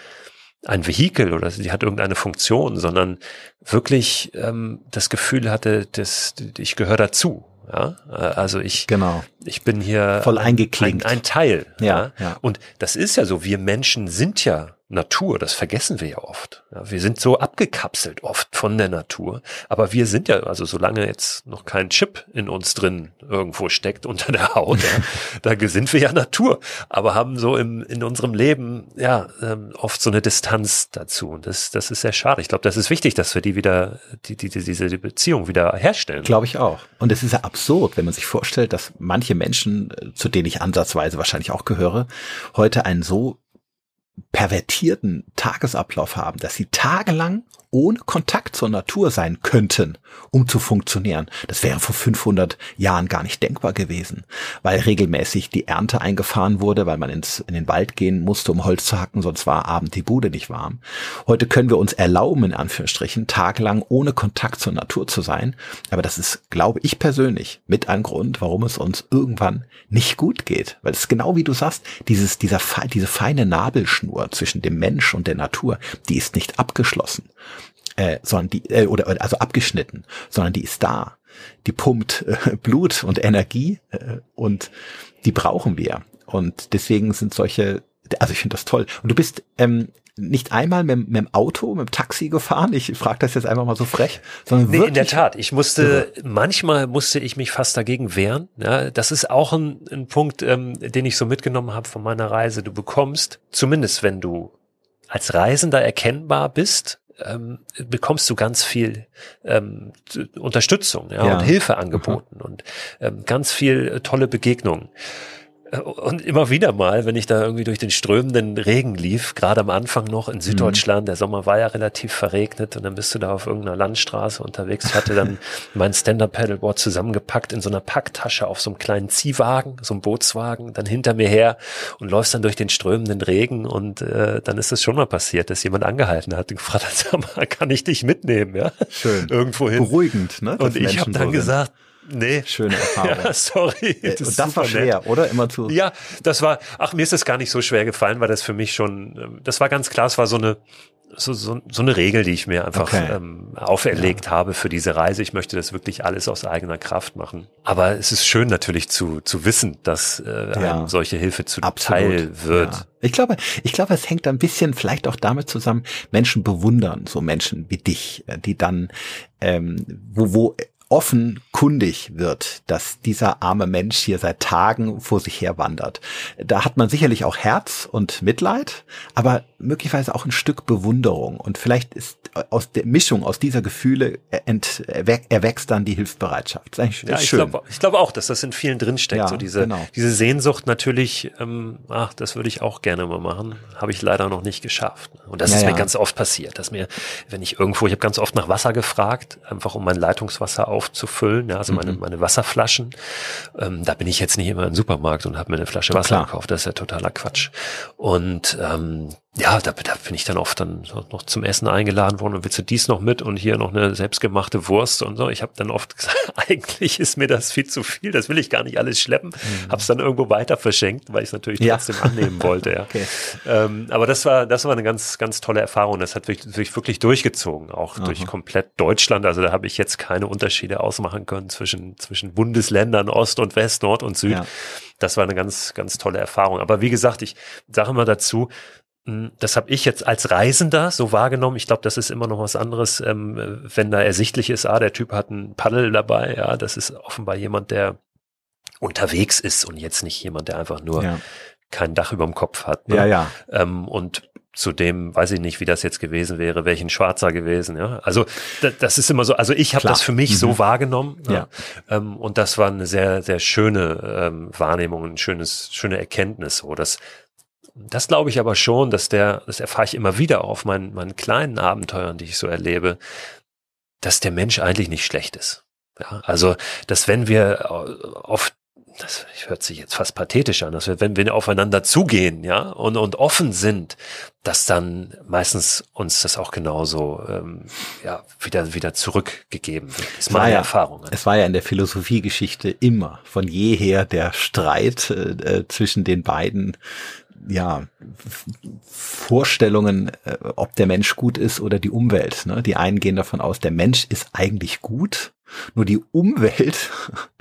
B: ein Vehikel oder sie hat irgendeine Funktion, sondern wirklich ähm, das Gefühl hatte, dass ich gehöre dazu. Ja, äh, also ich,
A: genau.
B: ich bin hier
A: voll eingeklinkt.
B: Ein, ein Teil.
A: Ja, ja,
B: ja. Und das ist ja so. Wir Menschen sind ja Natur, das vergessen wir ja oft. Ja, wir sind so abgekapselt oft von der Natur, aber wir sind ja, also solange jetzt noch kein Chip in uns drin irgendwo steckt unter der Haut, ja, (laughs) da sind wir ja Natur, aber haben so im, in unserem Leben ja ähm, oft so eine Distanz dazu und das, das ist sehr schade. Ich glaube, das ist wichtig, dass wir die wieder, die, die, diese Beziehung wieder herstellen.
A: Glaube ich auch. Und es ist ja absurd, wenn man sich vorstellt, dass manche Menschen, äh, zu denen ich ansatzweise wahrscheinlich auch gehöre, heute einen so pervertierten Tagesablauf haben, dass sie tagelang ohne Kontakt zur Natur sein könnten, um zu funktionieren. Das wäre vor 500 Jahren gar nicht denkbar gewesen, weil regelmäßig die Ernte eingefahren wurde, weil man ins, in den Wald gehen musste, um Holz zu hacken, sonst war abend die Bude nicht warm. Heute können wir uns erlauben, in Anführungsstrichen, tagelang ohne Kontakt zur Natur zu sein. Aber das ist, glaube ich persönlich, mit ein Grund, warum es uns irgendwann nicht gut geht. Weil es genau wie du sagst, dieses, dieser, diese feine Nabelschnur zwischen dem Mensch und der Natur, die ist nicht abgeschlossen äh, sondern die, äh, oder also abgeschnitten, sondern die ist da. Die pumpt äh, Blut und Energie äh, und die brauchen wir. Und deswegen sind solche, also ich finde das toll. Und du bist ähm, nicht einmal mit, mit dem Auto, mit dem Taxi gefahren. Ich frage das jetzt einfach mal so frech, sondern nee,
B: in der Tat. Ich musste ja. manchmal musste ich mich fast dagegen wehren. Ja, das ist auch ein, ein Punkt, ähm, den ich so mitgenommen habe von meiner Reise. Du bekommst, zumindest wenn du als Reisender erkennbar bist, ähm, bekommst du ganz viel ähm, Unterstützung ja, ja. und Hilfe angeboten mhm. und ähm, ganz viel äh, tolle Begegnungen. Und immer wieder mal, wenn ich da irgendwie durch den strömenden Regen lief, gerade am Anfang noch in Süddeutschland, mhm. der Sommer war ja relativ verregnet und dann bist du da auf irgendeiner Landstraße unterwegs. Ich hatte dann (laughs) mein Stand-Up-Paddleboard zusammengepackt in so einer Packtasche auf so einem kleinen Ziehwagen, so einem Bootswagen, dann hinter mir her und läufst dann durch den strömenden Regen und äh, dann ist es schon mal passiert, dass jemand angehalten hat und gefragt hat, (laughs) sag mal, kann ich dich mitnehmen? Ja?
A: Schön.
B: Irgendwo hin.
A: Beruhigend, ne?
B: Und ich habe dann so gesagt, Nee.
A: Schöne Erfahrung. (laughs)
B: Ja, sorry.
A: Das und das war schwer, nett. oder? Immer zu.
B: Ja, das war, ach, mir ist das gar nicht so schwer gefallen, weil das für mich schon, ähm, das war ganz klar, es war so eine, so, so, so eine Regel, die ich mir einfach okay. ähm, auferlegt ja. habe für diese Reise. Ich möchte das wirklich alles aus eigener Kraft machen. Aber es ist schön natürlich zu, zu wissen, dass äh, ja. einem solche Hilfe zuteil wird. Ja.
A: Ich glaube, ich glaube, es hängt ein bisschen vielleicht auch damit zusammen, Menschen bewundern, so Menschen wie dich, äh, die dann, ähm, wo, wo offenkundig wird, dass dieser arme Mensch hier seit Tagen vor sich her wandert. Da hat man sicherlich auch Herz und Mitleid, aber möglicherweise auch ein Stück Bewunderung. Und vielleicht ist aus der Mischung aus dieser Gefühle ent, erwächst dann die Hilfsbereitschaft. Das ist
B: ja, ich glaube glaub auch, dass das in vielen drinsteckt. Ja, so diese, genau. diese Sehnsucht natürlich, ähm, ach, das würde ich auch gerne mal machen, habe ich leider noch nicht geschafft. Und das ja, ist mir ganz oft passiert, dass mir, wenn ich irgendwo, ich habe ganz oft nach Wasser gefragt, einfach um mein Leitungswasser aufzufüllen, ja, also mhm. meine, meine Wasserflaschen. Ähm, da bin ich jetzt nicht immer im Supermarkt und habe mir eine Flasche Wasser gekauft. Das ist ja totaler Quatsch. Und ähm, ja, da, da bin ich dann oft dann noch zum Essen eingeladen worden und willst du dies noch mit und hier noch eine selbstgemachte Wurst und so. Ich habe dann oft (laughs) gesagt, eigentlich ist mir das viel zu viel, das will ich gar nicht alles schleppen. Mhm. Hab's dann irgendwo weiter verschenkt, weil ich es natürlich ja. trotzdem annehmen wollte. Ja. (laughs) okay. ähm, aber das war das war eine ganz ganz tolle Erfahrung. Das hat sich wirklich, wirklich durchgezogen, auch Aha. durch komplett Deutschland. Also da habe ich jetzt keine Unterschiede ausmachen können zwischen zwischen Bundesländern Ost und West, Nord und Süd. Ja. Das war eine ganz ganz tolle Erfahrung. Aber wie gesagt, ich sage mal dazu, das habe ich jetzt als Reisender so wahrgenommen. Ich glaube, das ist immer noch was anderes, ähm, wenn da ersichtlich ist, ah, der Typ hat ein Paddel dabei. Ja, das ist offenbar jemand, der unterwegs ist und jetzt nicht jemand, der einfach nur ja. kein Dach über dem Kopf hat.
A: Ne? Ja, ja.
B: Ähm, und zudem weiß ich nicht, wie das jetzt gewesen wäre, welchen Schwarzer gewesen. Ja, also das, ist immer so. Also ich habe das für mich mhm. so wahrgenommen. Ja. ja. Ähm, und das war eine sehr, sehr schöne ähm, Wahrnehmung, ein schönes, schöne Erkenntnis, so dass das glaube ich aber schon, dass der, das erfahre ich immer wieder auf meinen, meinen kleinen Abenteuern, die ich so erlebe, dass der Mensch eigentlich nicht schlecht ist. Ja, also, dass wenn wir auf das hört sich jetzt fast pathetisch an, dass wir, wenn wir aufeinander zugehen, ja, und, und offen sind, dass dann meistens uns das auch genauso ähm, ja, wieder, wieder zurückgegeben wird. Das ist meine
A: ja,
B: Erfahrung.
A: Es war ja in der Philosophiegeschichte immer von jeher der Streit äh, zwischen den beiden ja, Vorstellungen, äh, ob der Mensch gut ist oder die Umwelt. Ne? Die einen gehen davon aus, der Mensch ist eigentlich gut, nur die Umwelt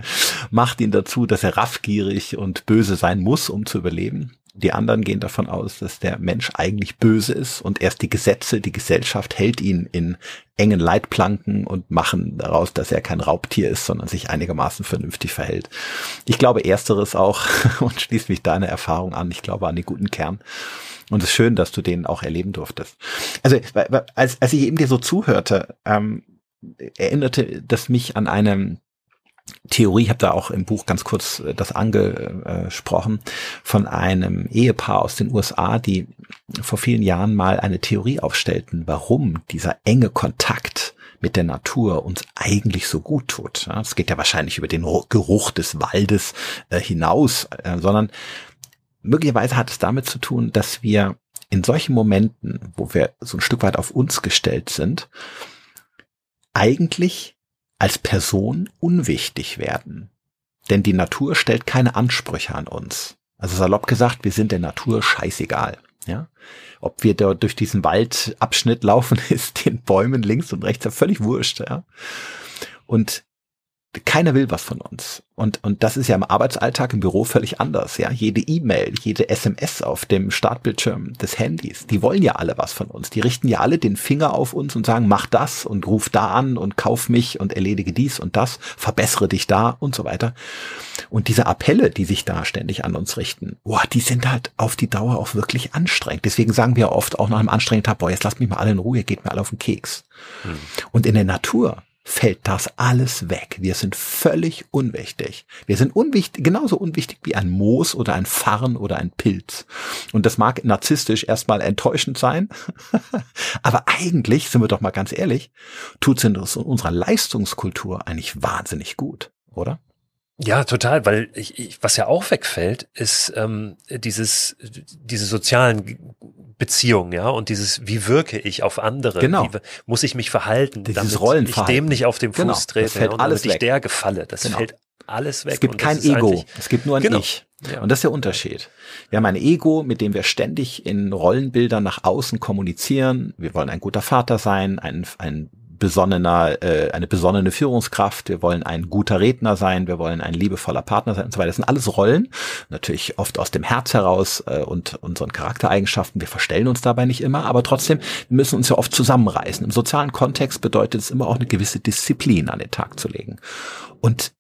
A: (laughs) macht ihn dazu, dass er raffgierig und böse sein muss, um zu überleben. Die anderen gehen davon aus, dass der Mensch eigentlich böse ist und erst die Gesetze, die Gesellschaft hält ihn in engen Leitplanken und machen daraus, dass er kein Raubtier ist, sondern sich einigermaßen vernünftig verhält. Ich glaube ersteres auch (laughs) und schließe mich deiner Erfahrung an. Ich glaube an den guten Kern. Und es ist schön, dass du den auch erleben durftest. Also als, als ich eben dir so zuhörte, ähm, erinnerte das mich an eine Theorie, ich habe da auch im Buch ganz kurz äh, das angesprochen, von einem Ehepaar aus den USA, die vor vielen Jahren mal eine Theorie aufstellten, warum dieser enge Kontakt mit der Natur uns eigentlich so gut tut. Es geht ja wahrscheinlich über den Geruch des Waldes äh, hinaus, äh, sondern möglicherweise hat es damit zu tun, dass wir in solchen Momenten, wo wir so ein Stück weit auf uns gestellt sind, eigentlich als Person unwichtig werden. Denn die Natur stellt keine Ansprüche an uns. Also salopp gesagt, wir sind der Natur scheißegal. Ja, ob wir da durch diesen Waldabschnitt (laughs) laufen, ist den Bäumen links und rechts ja völlig wurscht. Ja, und keiner will was von uns. Und, und das ist ja im Arbeitsalltag im Büro völlig anders. Ja, jede E-Mail, jede SMS auf dem Startbildschirm des Handys, die wollen ja alle was von uns. Die richten ja alle den Finger auf uns und sagen, mach das und ruf da an und kauf mich und erledige dies und das, verbessere dich da und so weiter. Und diese Appelle, die sich da ständig an uns richten, boah, die sind halt auf die Dauer auch wirklich anstrengend. Deswegen sagen wir oft auch nach einem anstrengenden Tag, boah, jetzt lasst mich mal alle in Ruhe, geht mir alle auf den Keks. Hm. Und in der Natur, fällt das alles weg. Wir sind völlig unwichtig. Wir sind unwichtig, genauso unwichtig wie ein Moos oder ein Farn oder ein Pilz. Und das mag narzisstisch erstmal enttäuschend sein, (laughs) aber eigentlich, sind wir doch mal ganz ehrlich, tut es in unserer Leistungskultur eigentlich wahnsinnig gut, oder?
B: Ja, total, weil ich, ich, was ja auch wegfällt, ist ähm, dieses diese sozialen Beziehungen, ja, und dieses wie wirke ich auf andere,
A: genau.
B: wie muss ich mich verhalten,
A: dieses damit ich
B: dem nicht auf den Fuß genau. trete,
A: das fällt und alles damit
B: weg. ich der gefalle, das genau. fällt alles weg.
A: Es gibt kein Ego, es gibt nur ein genau. Ich. Ja. Und das ist der Unterschied. Wir haben ein Ego, mit dem wir ständig in Rollenbildern nach außen kommunizieren. Wir wollen ein guter Vater sein, ein, ein besonnener, äh, eine besonnene Führungskraft, wir wollen ein guter Redner sein, wir wollen ein liebevoller Partner sein und so weiter. Das sind alles Rollen, natürlich oft aus dem Herz heraus äh, und unseren Charaktereigenschaften. Wir verstellen uns dabei nicht immer, aber trotzdem wir müssen uns ja oft zusammenreißen. Im sozialen Kontext bedeutet es immer auch eine gewisse Disziplin an den Tag zu legen. Und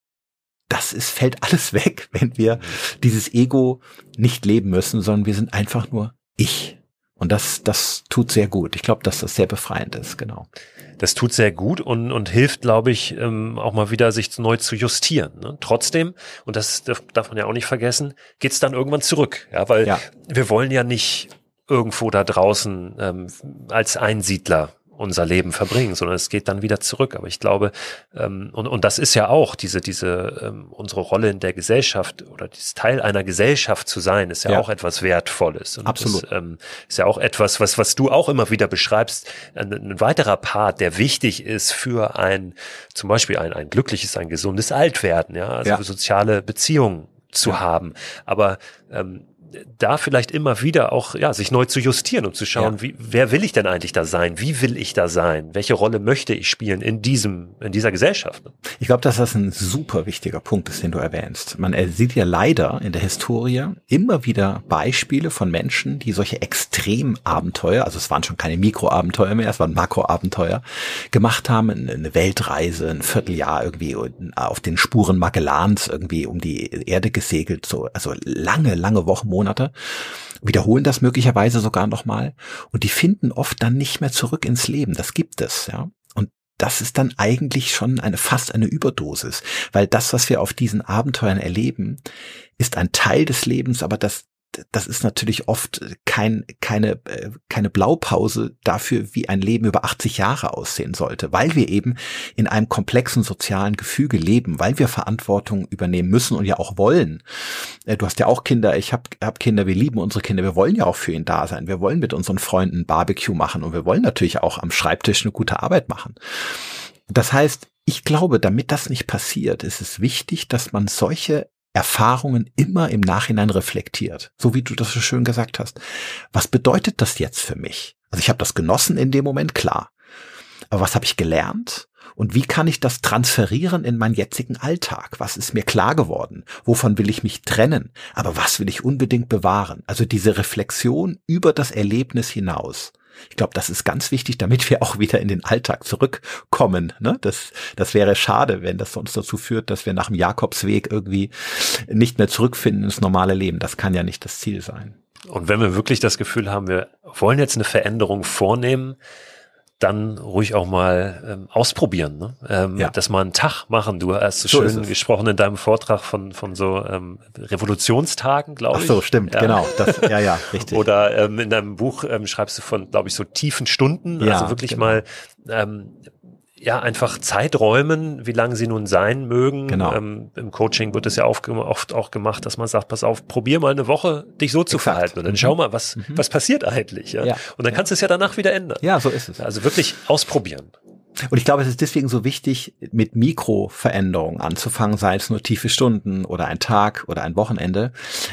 A: das ist, fällt alles weg, (laughs) wenn wir dieses Ego nicht leben müssen, sondern wir sind einfach nur ich. Und das, das tut sehr gut. Ich glaube, dass das sehr befreiend ist, genau.
B: Das tut sehr gut und, und hilft, glaube ich, ähm, auch mal wieder sich neu zu justieren. Ne? Trotzdem, und das darf man ja auch nicht vergessen, geht's dann irgendwann zurück. Ja, weil ja. wir wollen ja nicht irgendwo da draußen ähm, als Einsiedler unser Leben verbringen, sondern es geht dann wieder zurück. Aber ich glaube, ähm, und, und das ist ja auch diese, diese, ähm, unsere Rolle in der Gesellschaft oder dieses Teil einer Gesellschaft zu sein, ist ja, ja. auch etwas Wertvolles.
A: Und Absolut.
B: Das, ähm, ist ja auch etwas, was, was du auch immer wieder beschreibst, ein, ein weiterer Part, der wichtig ist für ein, zum Beispiel ein, ein glückliches, ein gesundes Altwerden, ja, also ja. soziale Beziehungen zu ja. haben. Aber ähm, da vielleicht immer wieder auch ja sich neu zu justieren und zu schauen, ja. wie wer will ich denn eigentlich da sein? Wie will ich da sein? Welche Rolle möchte ich spielen in diesem in dieser Gesellschaft?
A: Ich glaube, dass das ein super wichtiger Punkt ist, den du erwähnst. Man sieht ja leider in der Historie immer wieder Beispiele von Menschen, die solche Extremabenteuer, also es waren schon keine Mikroabenteuer mehr, es waren Makroabenteuer, gemacht haben, eine Weltreise, ein Vierteljahr irgendwie auf den Spuren Magellans irgendwie um die Erde gesegelt, so also lange, lange Wochen, Monate Monate, wiederholen das möglicherweise sogar nochmal und die finden oft dann nicht mehr zurück ins Leben. Das gibt es, ja. Und das ist dann eigentlich schon eine fast eine Überdosis, weil das, was wir auf diesen Abenteuern erleben, ist ein Teil des Lebens, aber das das ist natürlich oft kein, keine, äh, keine Blaupause dafür, wie ein Leben über 80 Jahre aussehen sollte, weil wir eben in einem komplexen sozialen Gefüge leben, weil wir Verantwortung übernehmen müssen und ja auch wollen. Äh, du hast ja auch Kinder, ich habe hab Kinder, wir lieben unsere Kinder, wir wollen ja auch für ihn da sein, wir wollen mit unseren Freunden Barbecue machen und wir wollen natürlich auch am Schreibtisch eine gute Arbeit machen. Das heißt, ich glaube, damit das nicht passiert, ist es wichtig, dass man solche Erfahrungen immer im Nachhinein reflektiert, so wie du das so schön gesagt hast. Was bedeutet das jetzt für mich? Also ich habe das genossen in dem Moment, klar. Aber was habe ich gelernt? Und wie kann ich das transferieren in meinen jetzigen Alltag? Was ist mir klar geworden? Wovon will ich mich trennen? Aber was will ich unbedingt bewahren? Also diese Reflexion über das Erlebnis hinaus. Ich glaube, das ist ganz wichtig, damit wir auch wieder in den Alltag zurückkommen. Ne? Das, das wäre schade, wenn das sonst dazu führt, dass wir nach dem Jakobsweg irgendwie nicht mehr zurückfinden ins normale Leben. Das kann ja nicht das Ziel sein.
B: Und wenn wir wirklich das Gefühl haben, wir wollen jetzt eine Veränderung vornehmen, dann ruhig auch mal ähm, ausprobieren, ne? ähm, ja. das mal einen Tag machen. Du hast so, so schön gesprochen in deinem Vortrag von von so ähm, Revolutionstagen, glaube ich.
A: Ach so, stimmt,
B: ja.
A: genau. Das, ja, ja, (laughs) richtig.
B: Oder ähm, in deinem Buch ähm, schreibst du von, glaube ich, so tiefen Stunden, ja, also wirklich genau. mal ähm, ja, einfach Zeiträumen, wie lange sie nun sein mögen.
A: Genau.
B: Ähm, Im Coaching wird es ja oft, oft auch gemacht, dass man sagt, pass auf, probier mal eine Woche, dich so zu Exakt. verhalten und dann mhm. schau mal, was, mhm. was passiert eigentlich. Ja? ja. Und dann kannst du es ja danach wieder ändern.
A: Ja, so ist es.
B: Also wirklich ausprobieren.
A: Und ich glaube, es ist deswegen so wichtig, mit Mikroveränderungen anzufangen, sei es nur tiefe Stunden oder ein Tag oder ein Wochenende,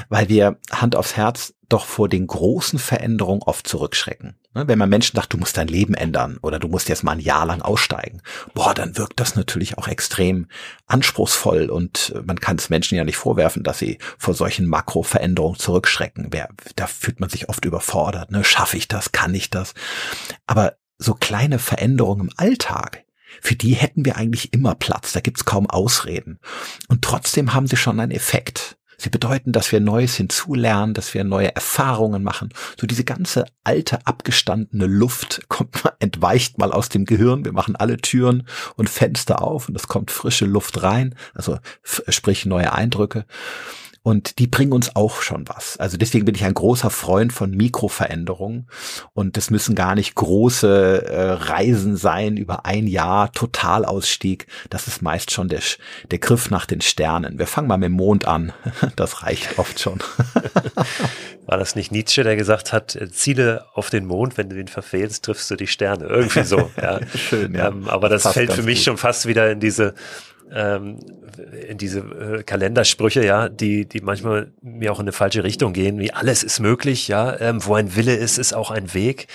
A: weil wir Hand aufs Herz doch vor den großen Veränderungen oft zurückschrecken. Ne, wenn man Menschen sagt, du musst dein Leben ändern oder du musst jetzt mal ein Jahr lang aussteigen, boah, dann wirkt das natürlich auch extrem anspruchsvoll und man kann es Menschen ja nicht vorwerfen, dass sie vor solchen Makroveränderungen zurückschrecken. Da fühlt man sich oft überfordert. Ne? Schaffe ich das? Kann ich das? Aber so kleine Veränderungen im Alltag, für die hätten wir eigentlich immer Platz. Da gibt's kaum Ausreden. Und trotzdem haben sie schon einen Effekt. Sie bedeuten, dass wir Neues hinzulernen, dass wir neue Erfahrungen machen. So diese ganze alte, abgestandene Luft (laughs) kommt, entweicht mal aus dem Gehirn. Wir machen alle Türen und Fenster auf und es kommt frische Luft rein. Also sprich neue Eindrücke. Und die bringen uns auch schon was. Also deswegen bin ich ein großer Freund von Mikroveränderungen. Und das müssen gar nicht große äh, Reisen sein über ein Jahr, Totalausstieg. Das ist meist schon der, der Griff nach den Sternen. Wir fangen mal mit dem Mond an. (laughs) Das reicht oft schon. (laughs)
B: War das nicht Nietzsche, der gesagt hat, äh, Ziele auf den Mond, wenn du ihn verfehlst, triffst du die Sterne. Irgendwie so. Ja. (laughs)
A: Schön, ja.
B: Ähm, aber das, das fällt für mich gut. schon fast wieder in diese ähm, in diese äh, Kalendersprüche, ja, die, die manchmal mir auch in eine falsche Richtung gehen, wie alles ist möglich, ja, ähm, wo ein Wille ist, ist auch ein Weg.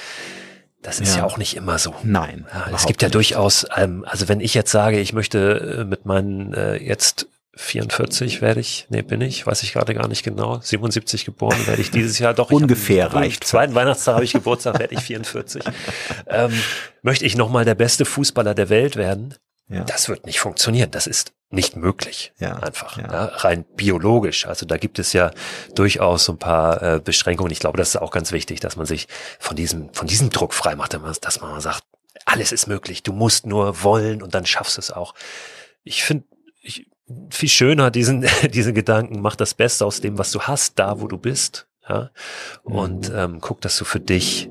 B: Das ist ja, ja auch nicht immer so.
A: Nein.
B: Ja, es gibt ja nicht. durchaus, ähm, also wenn ich jetzt sage, ich möchte äh, mit meinen äh, jetzt 44 werde ich, nee, bin ich, weiß ich gerade gar nicht genau, 77 geboren werde ich dieses Jahr doch.
A: Ungefähr hab, reicht.
B: Zweiten Weihnachtstag habe ich Geburtstag, werde ich 44. (laughs) ähm, möchte ich nochmal der beste Fußballer der Welt werden? Ja. Das wird nicht funktionieren. Das ist nicht möglich. Ja. Einfach. Ja. ja. rein biologisch. Also da gibt es ja durchaus so ein paar äh, Beschränkungen. Ich glaube, das ist auch ganz wichtig, dass man sich von diesem, von diesem Druck frei macht, dass man sagt, alles ist möglich. Du musst nur wollen und dann schaffst du es auch. Ich finde, ich, viel schöner diesen, (laughs) diese Gedanken, mach das Beste aus dem, was du hast, da wo du bist. Ja? Und mhm. ähm, guck, dass du für dich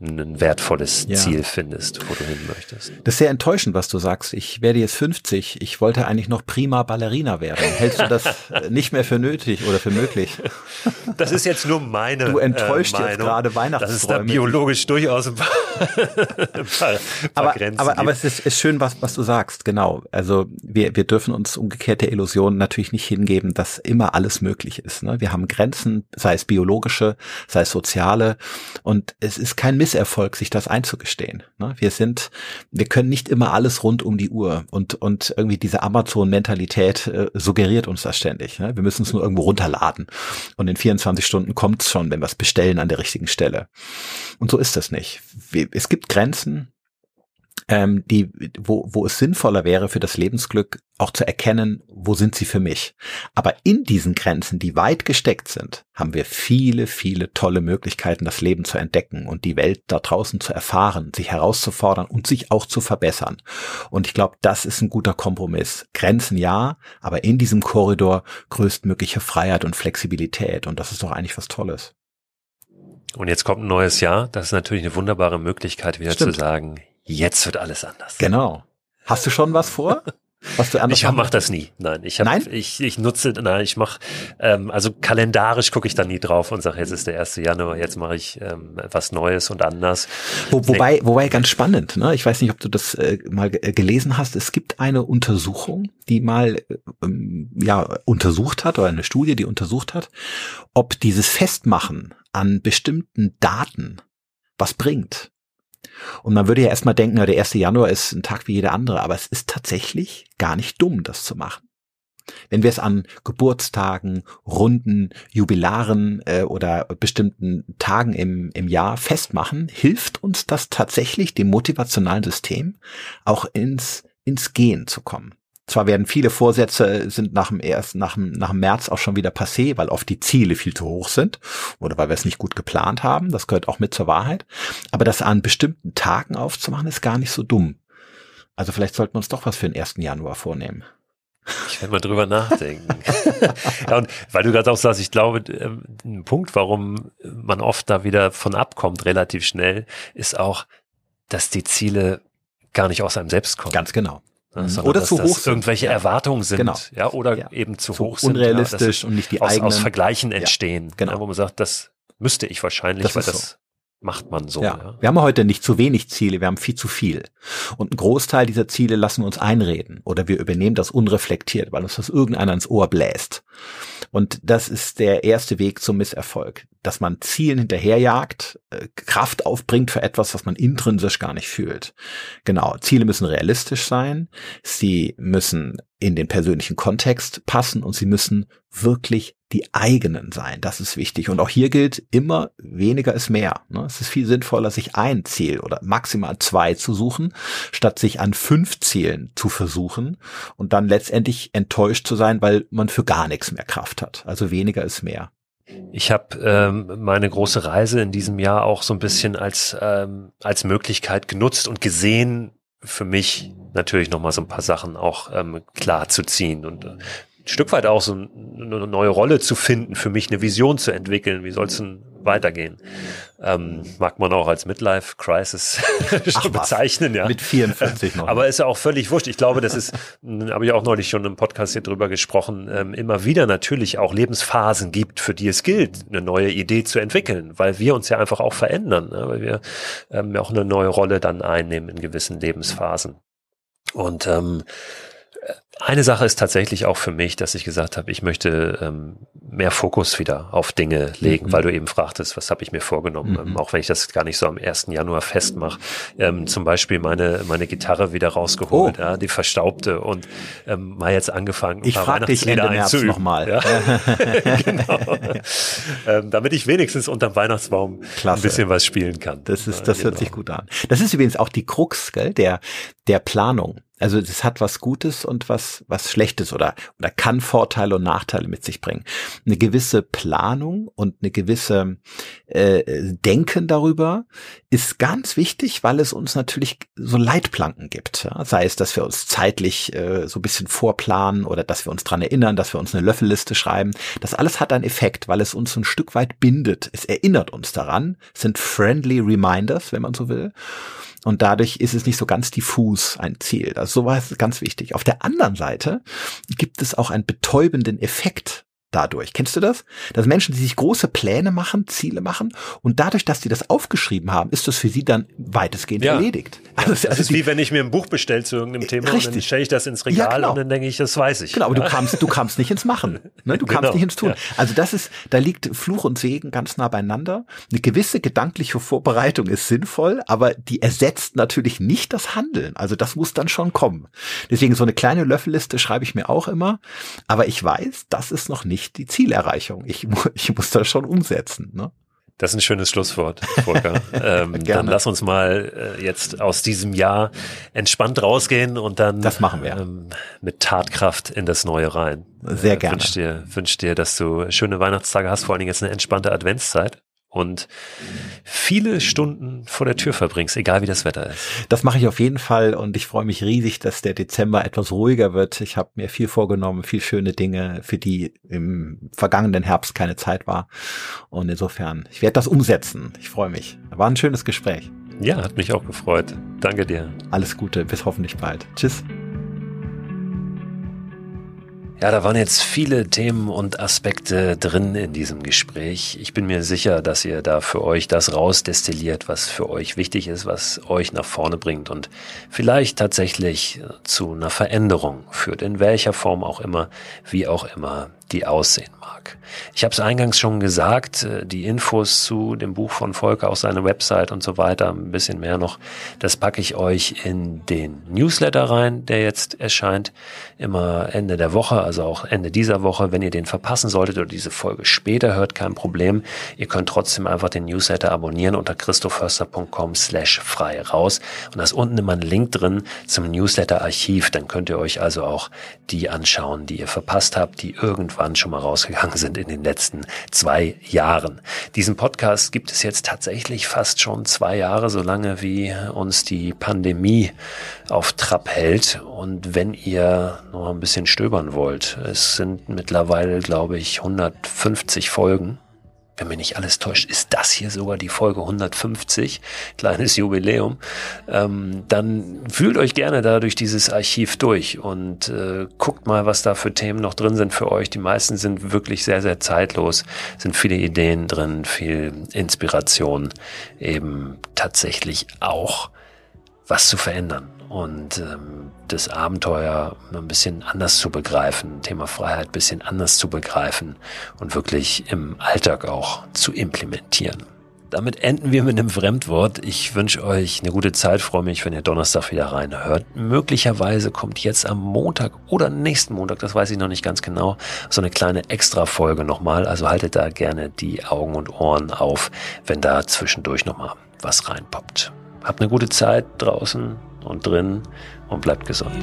B: ein wertvolles ja. Ziel findest, wo du hin möchtest.
A: Das ist sehr enttäuschend, was du sagst. Ich werde jetzt 50. Ich wollte eigentlich noch prima Ballerina werden. Hältst du das (laughs) nicht mehr für nötig oder für möglich?
B: Das ist jetzt nur meine
A: Du enttäuscht äh, jetzt gerade Weihnachtsträume.
B: Das ist da biologisch durchaus ein paar,
A: ein paar, aber, Grenzen aber, aber es ist, ist schön, was, was du sagst. Genau. Also wir, wir dürfen uns umgekehrt der Illusion natürlich nicht hingeben, dass immer alles möglich ist. Ne? Wir haben Grenzen, sei es biologische, sei es soziale. Und es ist kein Miss Misserfolg, sich das einzugestehen. Ne? Wir sind, wir können nicht immer alles rund um die Uhr und, und irgendwie diese Amazon-Mentalität äh, suggeriert uns das ständig. Ne? Wir müssen es nur irgendwo runterladen und in 24 Stunden kommt es schon, wenn wir es bestellen an der richtigen Stelle. Und so ist das nicht. Es gibt Grenzen, ähm, die, wo, wo es sinnvoller wäre für das Lebensglück auch zu erkennen, wo sind sie für mich. Aber in diesen Grenzen, die weit gesteckt sind, haben wir viele, viele tolle Möglichkeiten, das Leben zu entdecken und die Welt da draußen zu erfahren, sich herauszufordern und sich auch zu verbessern. Und ich glaube, das ist ein guter Kompromiss. Grenzen ja, aber in diesem Korridor größtmögliche Freiheit und Flexibilität. Und das ist doch eigentlich was Tolles.
B: Und jetzt kommt ein neues Jahr. Das ist natürlich eine wunderbare Möglichkeit, wieder Stimmt. zu sagen, Jetzt wird alles anders.
A: Genau. Hast du schon was vor?
B: Was du anders (laughs) ich mache das nie. Nein, ich hab, nein? ich ich nutze nein, ich mache ähm, also kalendarisch gucke ich da nie drauf und sage, jetzt ist der 1. Januar, jetzt mache ich ähm, was Neues und anders.
A: Wo, wobei nee. wobei ganz spannend, ne? Ich weiß nicht, ob du das äh, mal äh, gelesen hast, es gibt eine Untersuchung, die mal ähm, ja untersucht hat oder eine Studie, die untersucht hat, ob dieses Festmachen an bestimmten Daten was bringt. Und man würde ja erstmal denken, der 1. Januar ist ein Tag wie jeder andere, aber es ist tatsächlich gar nicht dumm, das zu machen. Wenn wir es an Geburtstagen, Runden, Jubilaren äh, oder bestimmten Tagen im, im Jahr festmachen, hilft uns das tatsächlich dem motivationalen System auch ins, ins Gehen zu kommen. Zwar werden viele Vorsätze sind nach dem ersten, nach dem, nach dem März auch schon wieder passé, weil oft die Ziele viel zu hoch sind oder weil wir es nicht gut geplant haben. Das gehört auch mit zur Wahrheit. Aber das an bestimmten Tagen aufzumachen ist gar nicht so dumm. Also vielleicht sollten wir uns doch was für den 1. Januar vornehmen.
B: Ich werde mal drüber nachdenken. (laughs) ja, und weil du gerade auch sagst, ich glaube, ähm, ein Punkt, warum man oft da wieder von abkommt, relativ schnell, ist auch, dass die Ziele gar nicht aus einem selbst kommen.
A: Ganz genau.
B: Mhm. Oder zu hoch irgendwelche ja. Erwartungen sind, genau. ja, oder ja. eben zu, zu hoch
A: sind, unrealistisch ja, und nicht die
B: aus,
A: eigenen.
B: Aus Vergleichen entstehen, genau. wo man sagt, das müsste ich wahrscheinlich, das weil das so. macht man so.
A: Ja. Wir haben heute nicht zu wenig Ziele, wir haben viel zu viel. Und ein Großteil dieser Ziele lassen wir uns einreden oder wir übernehmen das unreflektiert, weil uns das irgendeiner ins Ohr bläst. Und das ist der erste Weg zum Misserfolg dass man Zielen hinterherjagt, äh, Kraft aufbringt für etwas, was man intrinsisch gar nicht fühlt. Genau, Ziele müssen realistisch sein, sie müssen in den persönlichen Kontext passen und sie müssen wirklich die eigenen sein. Das ist wichtig. Und auch hier gilt, immer weniger ist mehr. Ne? Es ist viel sinnvoller, sich ein Ziel oder maximal zwei zu suchen, statt sich an fünf Zielen zu versuchen und dann letztendlich enttäuscht zu sein, weil man für gar nichts mehr Kraft hat. Also weniger ist mehr.
B: Ich habe ähm, meine große Reise in diesem Jahr auch so ein bisschen als ähm, als Möglichkeit genutzt und gesehen, für mich natürlich noch mal so ein paar Sachen auch ähm, klar zu ziehen und äh, ein Stück weit auch so eine neue Rolle zu finden, für mich eine Vision zu entwickeln. Wie soll es denn weitergehen? Ähm, mag man auch als Midlife Crisis schon (laughs) bezeichnen, ja.
A: Mit 44 noch.
B: Aber ist ja auch völlig wurscht. Ich glaube, das ist, (laughs) habe ich auch neulich schon im Podcast hier drüber gesprochen, ähm, immer wieder natürlich auch Lebensphasen gibt, für die es gilt, eine neue Idee zu entwickeln, weil wir uns ja einfach auch verändern, ne? weil wir ähm, auch eine neue Rolle dann einnehmen in gewissen Lebensphasen. Und ähm, Eine Sache ist tatsächlich auch für mich, dass ich gesagt habe, ich möchte ähm, mehr Fokus wieder auf Dinge legen, mhm. weil du eben fragtest, was habe ich mir vorgenommen, mhm. ähm, auch wenn ich das gar nicht so am 1. Januar festmache. Ähm, zum Beispiel meine, meine Gitarre wieder rausgeholt, oh. ja, die verstaubte und ähm, mal jetzt angefangen.
A: Ich frage dich Ende März nochmal. Ja? (laughs)
B: genau. ähm, damit ich wenigstens unterm Weihnachtsbaum Klasse. ein bisschen was spielen kann.
A: Das ist, das ja, hört genau. sich gut an. Das ist übrigens auch die Krux, gell, der, der Planung. Also es hat was Gutes und was, was Schlechtes oder, oder kann Vorteile und Nachteile mit sich bringen. Eine gewisse Planung und eine gewisse äh, Denken darüber ist ganz wichtig, weil es uns natürlich so Leitplanken gibt. Ja? Sei es, dass wir uns zeitlich äh, so ein bisschen vorplanen oder dass wir uns dran erinnern, dass wir uns eine Löffelliste schreiben. Das alles hat einen Effekt, weil es uns ein Stück weit bindet. Es erinnert uns daran, es sind friendly reminders, wenn man so will. Und dadurch ist es nicht so ganz diffus ein Ziel. Also sowas ist ganz wichtig. Auf der anderen Seite gibt es auch einen betäubenden Effekt dadurch. Kennst du das? Dass Menschen, die sich große Pläne machen, Ziele machen und dadurch, dass sie das aufgeschrieben haben, ist das für sie dann weitestgehend ja. erledigt.
B: Also, das also ist wie wenn ich mir ein Buch bestelle zu irgendeinem Thema richtig. und dann stelle ich das ins Regal ja, genau. und dann denke ich, das weiß ich.
A: Genau, aber du kamst, du kamst nicht ins Machen. Ne? Du kamst genau. nicht ins Tun. Ja. Also das ist, da liegt Fluch und Segen ganz nah beieinander. Eine gewisse gedankliche Vorbereitung ist sinnvoll, aber die ersetzt natürlich nicht das Handeln. Also das muss dann schon kommen. Deswegen so eine kleine Löffelliste schreibe ich mir auch immer, aber ich weiß, das ist noch nicht nicht die Zielerreichung. Ich, (laughs) ich muss das schon umsetzen. Ne?
B: Das ist ein schönes Schlusswort, Volker. (laughs) ähm, dann lass uns mal äh, jetzt aus diesem Jahr entspannt rausgehen und dann
A: das machen wir.
B: Ähm, mit Tatkraft in das Neue rein.
A: Sehr äh, gerne.
B: Wünsch dir, wünsch dir, dass du schöne Weihnachtstage hast, vor allen Dingen jetzt eine entspannte Adventszeit und viele Stunden vor der Tür verbringst, egal wie das Wetter ist.
A: Das mache ich auf jeden Fall und ich freue mich riesig, dass der Dezember etwas ruhiger wird. Ich habe mir viel vorgenommen, viel schöne Dinge, für die im vergangenen Herbst keine Zeit war. Und insofern, ich werde das umsetzen. Ich freue mich. War ein schönes Gespräch.
B: Ja, hat mich auch gefreut. Danke dir.
A: Alles Gute, bis hoffentlich bald. Tschüss.
B: Ja, da waren jetzt viele Themen und Aspekte drin in diesem Gespräch. Ich bin mir sicher, dass ihr da für euch das rausdestilliert, was für euch wichtig ist, was euch nach vorne bringt und vielleicht tatsächlich zu einer Veränderung führt, in welcher Form auch immer, wie auch immer die aussehen mag. Ich habe es eingangs schon gesagt, äh, die Infos zu dem Buch von Volker, aus seiner Website und so weiter, ein bisschen mehr noch, das packe ich euch in den Newsletter rein, der jetzt erscheint, immer Ende der Woche, also auch Ende dieser Woche. Wenn ihr den verpassen solltet oder diese Folge später hört, kein Problem. Ihr könnt trotzdem einfach den Newsletter abonnieren unter christoförster.com slash frei raus. Und da ist unten immer ein Link drin zum Newsletter-Archiv. Dann könnt ihr euch also auch die anschauen, die ihr verpasst habt, die irgendwann schon mal rausgegangen sind in den letzten zwei Jahren. Diesen Podcast gibt es jetzt tatsächlich fast schon zwei Jahre, so lange wie uns die Pandemie auf Trab hält. Und wenn ihr noch ein bisschen stöbern wollt, es sind mittlerweile, glaube ich, 150 Folgen wenn mir nicht alles täuscht, ist das hier sogar die Folge 150, kleines Jubiläum, ähm, dann fühlt euch gerne da durch dieses Archiv durch und äh, guckt mal, was da für Themen noch drin sind für euch. Die meisten sind wirklich sehr, sehr zeitlos, sind viele Ideen drin, viel Inspiration, eben tatsächlich auch was zu verändern und ähm, das Abenteuer ein bisschen anders zu begreifen, Thema Freiheit ein bisschen anders zu begreifen und wirklich im Alltag auch zu implementieren. Damit enden wir mit einem Fremdwort. Ich wünsche euch eine gute Zeit, freue mich, wenn ihr Donnerstag wieder reinhört. Möglicherweise kommt jetzt am Montag oder nächsten Montag, das weiß ich noch nicht ganz genau, so eine kleine Extra-Folge nochmal. Also haltet da gerne die Augen und Ohren auf, wenn da zwischendurch nochmal was reinpoppt. Habt eine gute Zeit draußen und drin und bleibt gesund.